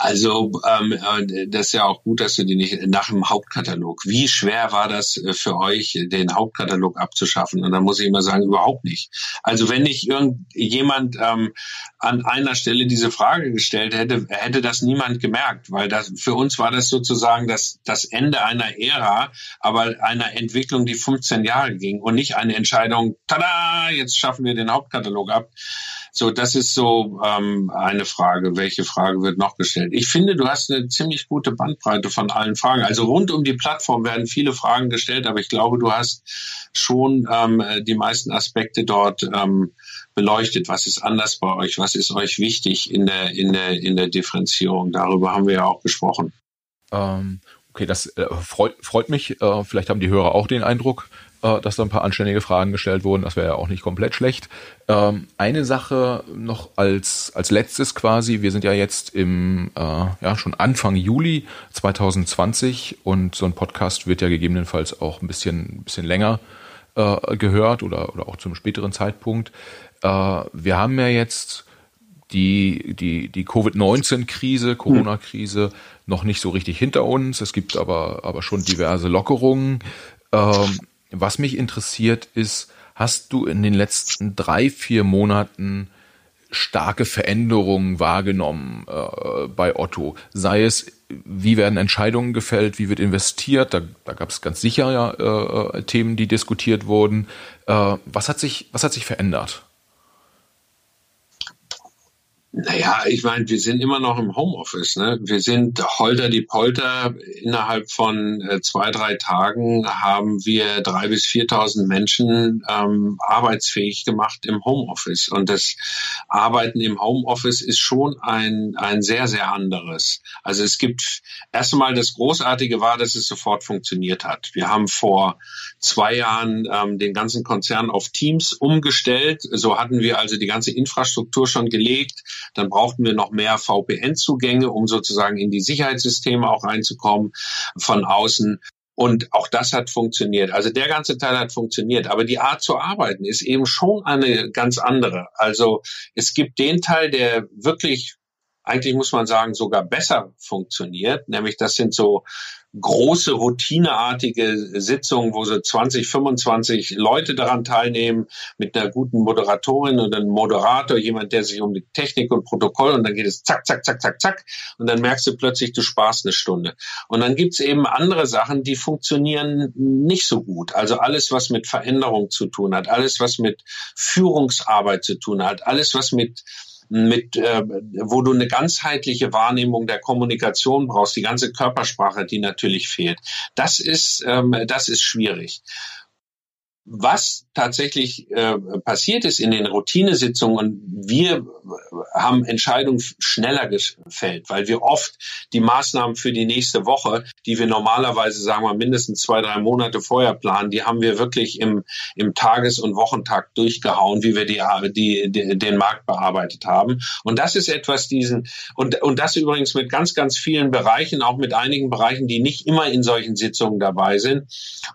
Also ähm, äh, das ist ja auch gut, dass du die nicht nach dem Hauptkatalog. Wie schwer war das äh, für euch, den Hauptkatalog abzuschaffen? Und dann muss ich immer sagen, überhaupt nicht. Also wenn nicht irgendjemand ähm, an einer Stelle diese Frage gestellt hätte, hätte das niemand gemerkt, weil das für uns war das sozusagen das, das Ende einer Ära, aber einer Entwicklung, die 15 Jahre ging und nicht eine Entscheidung, tada, jetzt schaffen wir den Hauptkatalog ab. So, das ist so ähm, eine Frage. Welche Frage wird noch gestellt? Ich finde, du hast eine ziemlich gute Bandbreite von allen Fragen. Also rund um die Plattform werden viele Fragen gestellt, aber ich glaube, du hast schon ähm, die meisten Aspekte dort ähm, beleuchtet. Was ist anders bei euch? Was ist euch wichtig in der in der in der Differenzierung? Darüber haben wir ja auch gesprochen. Ähm, okay, das äh, freut, freut mich. Äh, vielleicht haben die Hörer auch den Eindruck, äh, dass da ein paar anständige Fragen gestellt wurden. Das wäre ja auch nicht komplett schlecht. Ähm, eine Sache noch als, als letztes quasi. Wir sind ja jetzt im, äh, ja, schon Anfang Juli 2020 und so ein Podcast wird ja gegebenenfalls auch ein bisschen, bisschen länger äh, gehört oder, oder auch zum späteren Zeitpunkt. Äh, wir haben ja jetzt die, die, die Covid-19-Krise, Corona-Krise noch nicht so richtig hinter uns. Es gibt aber, aber schon diverse Lockerungen. Ähm, was mich interessiert ist, hast du in den letzten drei, vier Monaten starke Veränderungen wahrgenommen äh, bei Otto? Sei es, wie werden Entscheidungen gefällt, wie wird investiert? Da, da gab es ganz sicher ja, äh, Themen, die diskutiert wurden. Äh, was hat sich, was hat sich verändert? Naja, ich meine, wir sind immer noch im Homeoffice. Ne? Wir sind holter die Polter. Innerhalb von äh, zwei, drei Tagen haben wir drei bis 4.000 Menschen ähm, arbeitsfähig gemacht im Homeoffice. Und das Arbeiten im Homeoffice ist schon ein, ein sehr, sehr anderes. Also es gibt erst einmal das Großartige war, dass es sofort funktioniert hat. Wir haben vor zwei Jahren ähm, den ganzen Konzern auf Teams umgestellt. So hatten wir also die ganze Infrastruktur schon gelegt dann brauchten wir noch mehr VPN-Zugänge, um sozusagen in die Sicherheitssysteme auch reinzukommen von außen. Und auch das hat funktioniert. Also der ganze Teil hat funktioniert. Aber die Art zu arbeiten ist eben schon eine ganz andere. Also es gibt den Teil, der wirklich eigentlich muss man sagen, sogar besser funktioniert. Nämlich das sind so große routineartige Sitzungen, wo so 20, 25 Leute daran teilnehmen, mit einer guten Moderatorin oder einem Moderator, jemand, der sich um die Technik und Protokoll und dann geht es zack, zack, zack, zack, zack und dann merkst du plötzlich, du sparst eine Stunde. Und dann gibt's eben andere Sachen, die funktionieren nicht so gut. Also alles, was mit Veränderung zu tun hat, alles, was mit Führungsarbeit zu tun hat, alles, was mit mit, äh, wo du eine ganzheitliche Wahrnehmung der Kommunikation brauchst, die ganze Körpersprache, die natürlich fehlt. Das ist, ähm, das ist schwierig. Was tatsächlich äh, passiert ist in den Routinesitzungen, wir haben Entscheidungen schneller gefällt, weil wir oft die Maßnahmen für die nächste Woche, die wir normalerweise, sagen wir, mindestens zwei, drei Monate vorher planen, die haben wir wirklich im, im Tages- und Wochentakt durchgehauen, wie wir die, die, die, den Markt bearbeitet haben. Und das ist etwas diesen, und, und das übrigens mit ganz, ganz vielen Bereichen, auch mit einigen Bereichen, die nicht immer in solchen Sitzungen dabei sind.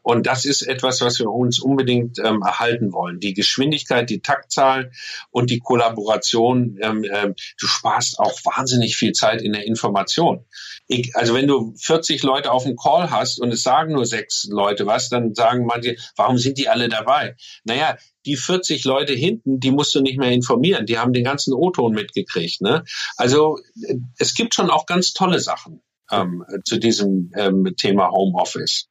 Und das ist etwas, was wir uns unbedingt unbedingt ähm, erhalten wollen. Die Geschwindigkeit, die Taktzahl und die Kollaboration. Ähm, ähm, du sparst auch wahnsinnig viel Zeit in der Information. Ich, also wenn du 40 Leute auf dem Call hast und es sagen nur sechs Leute was, dann sagen manche, warum sind die alle dabei? Naja, die 40 Leute hinten, die musst du nicht mehr informieren. Die haben den ganzen O-Ton mitgekriegt. Ne? Also es gibt schon auch ganz tolle Sachen ähm, zu diesem ähm, Thema Homeoffice.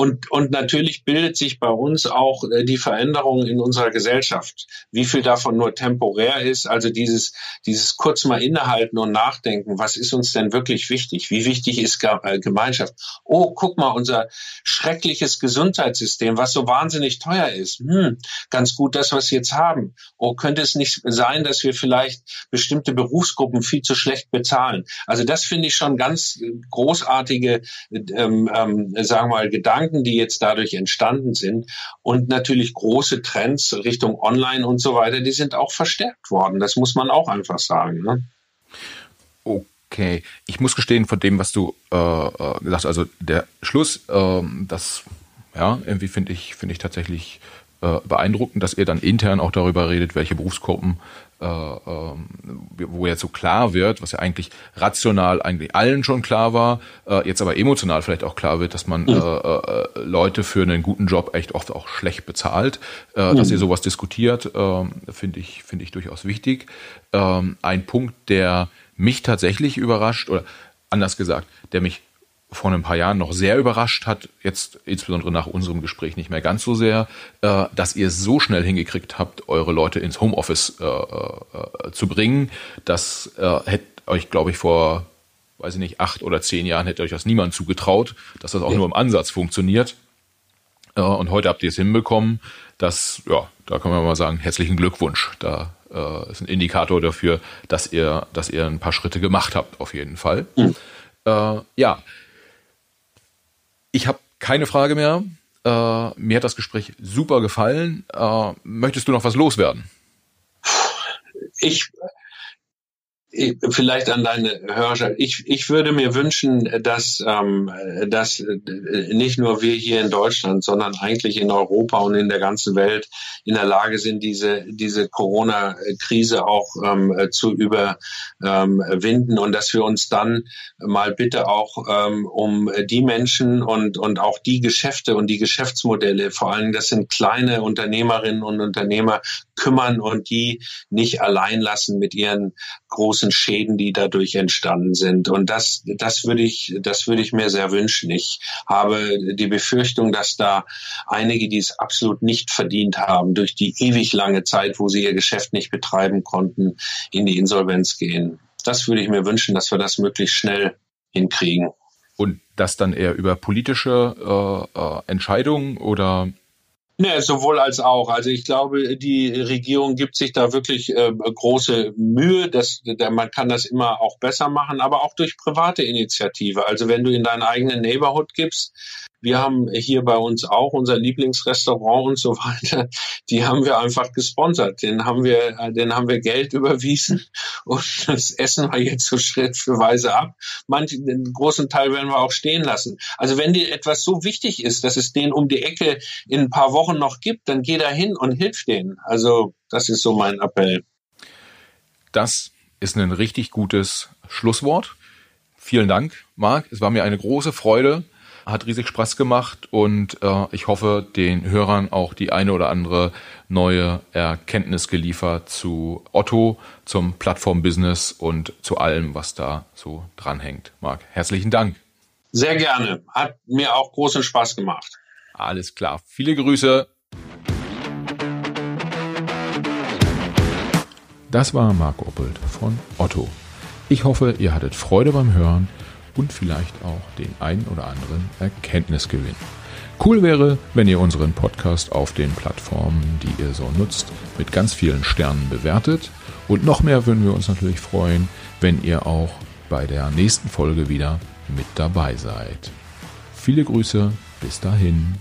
Und, und natürlich bildet sich bei uns auch äh, die Veränderung in unserer Gesellschaft. Wie viel davon nur temporär ist, also dieses, dieses kurz mal innehalten und nachdenken, was ist uns denn wirklich wichtig? Wie wichtig ist äh, Gemeinschaft? Oh, guck mal, unser schreckliches Gesundheitssystem, was so wahnsinnig teuer ist. Hm, ganz gut, dass wir es jetzt haben. Oh, könnte es nicht sein, dass wir vielleicht bestimmte Berufsgruppen viel zu schlecht bezahlen? Also das finde ich schon ganz großartige, ähm, ähm, sagen wir mal, Gedanken Gedanken, die jetzt dadurch entstanden sind. Und natürlich große Trends Richtung Online und so weiter, die sind auch verstärkt worden. Das muss man auch einfach sagen. Ne? Okay, ich muss gestehen, von dem, was du äh, äh gesagt hast, also der Schluss, äh, das ja, irgendwie finde ich, finde ich tatsächlich äh, beeindruckend, dass ihr dann intern auch darüber redet, welche Berufsgruppen äh, ähm, wo jetzt so klar wird, was ja eigentlich rational eigentlich allen schon klar war, äh, jetzt aber emotional vielleicht auch klar wird, dass man mhm. äh, Leute für einen guten Job echt oft auch schlecht bezahlt. Äh, mhm. Dass ihr sowas diskutiert, äh, finde ich, finde ich durchaus wichtig. Ähm, ein Punkt, der mich tatsächlich überrascht, oder anders gesagt, der mich vor ein paar Jahren noch sehr überrascht hat, jetzt insbesondere nach unserem Gespräch nicht mehr ganz so sehr, äh, dass ihr so schnell hingekriegt habt, eure Leute ins Homeoffice äh, äh, zu bringen. Das äh, hätte euch, glaube ich, vor, weiß ich nicht, acht oder zehn Jahren hätte euch das niemand zugetraut, dass das auch ja. nur im Ansatz funktioniert. Äh, und heute habt ihr es hinbekommen. Das, ja, da kann man mal sagen, herzlichen Glückwunsch. Da äh, ist ein Indikator dafür, dass ihr, dass ihr ein paar Schritte gemacht habt, auf jeden Fall. Mhm. ja, ich habe keine Frage mehr. Äh, mir hat das Gespräch super gefallen. Äh, möchtest du noch was loswerden? Ich vielleicht an deine Hörerschaft. Ich, ich würde mir wünschen, dass, ähm, dass nicht nur wir hier in Deutschland, sondern eigentlich in Europa und in der ganzen Welt in der Lage sind, diese, diese Corona-Krise auch ähm, zu überwinden und dass wir uns dann mal bitte auch ähm, um die Menschen und, und auch die Geschäfte und die Geschäftsmodelle, vor allem das sind kleine Unternehmerinnen und Unternehmer, kümmern und die nicht allein lassen mit ihren großen Schäden, die dadurch entstanden sind. Und das, das würde ich, das würde ich mir sehr wünschen. Ich habe die Befürchtung, dass da einige, die es absolut nicht verdient haben, durch die ewig lange Zeit, wo sie ihr Geschäft nicht betreiben konnten, in die Insolvenz gehen. Das würde ich mir wünschen, dass wir das möglichst schnell hinkriegen. Und das dann eher über politische äh, äh Entscheidungen oder Ne, sowohl als auch. Also ich glaube, die Regierung gibt sich da wirklich äh, große Mühe. Dass, der, man kann das immer auch besser machen, aber auch durch private Initiative. Also wenn du in deinen eigenen Neighborhood gibst, wir haben hier bei uns auch unser Lieblingsrestaurant und so weiter. Die haben wir einfach gesponsert. Den haben wir, äh, den haben wir Geld überwiesen und das essen wir jetzt so schrittweise ab. Manchen, den großen Teil werden wir auch stehen lassen. Also wenn dir etwas so wichtig ist, dass es den um die Ecke in ein paar Wochen noch gibt, dann geh da hin und hilf denen. Also das ist so mein Appell. Das ist ein richtig gutes Schlusswort. Vielen Dank, Marc. Es war mir eine große Freude, hat riesig Spaß gemacht und äh, ich hoffe, den Hörern auch die eine oder andere neue Erkenntnis geliefert zu Otto, zum Plattformbusiness und zu allem, was da so dranhängt. Marc, herzlichen Dank. Sehr gerne. Hat mir auch großen Spaß gemacht. Alles klar. Viele Grüße. Das war Marc Oppelt von Otto. Ich hoffe, ihr hattet Freude beim Hören und vielleicht auch den ein oder anderen Erkenntnisgewinn. Cool wäre, wenn ihr unseren Podcast auf den Plattformen, die ihr so nutzt, mit ganz vielen Sternen bewertet. Und noch mehr würden wir uns natürlich freuen, wenn ihr auch bei der nächsten Folge wieder mit dabei seid. Viele Grüße, bis dahin.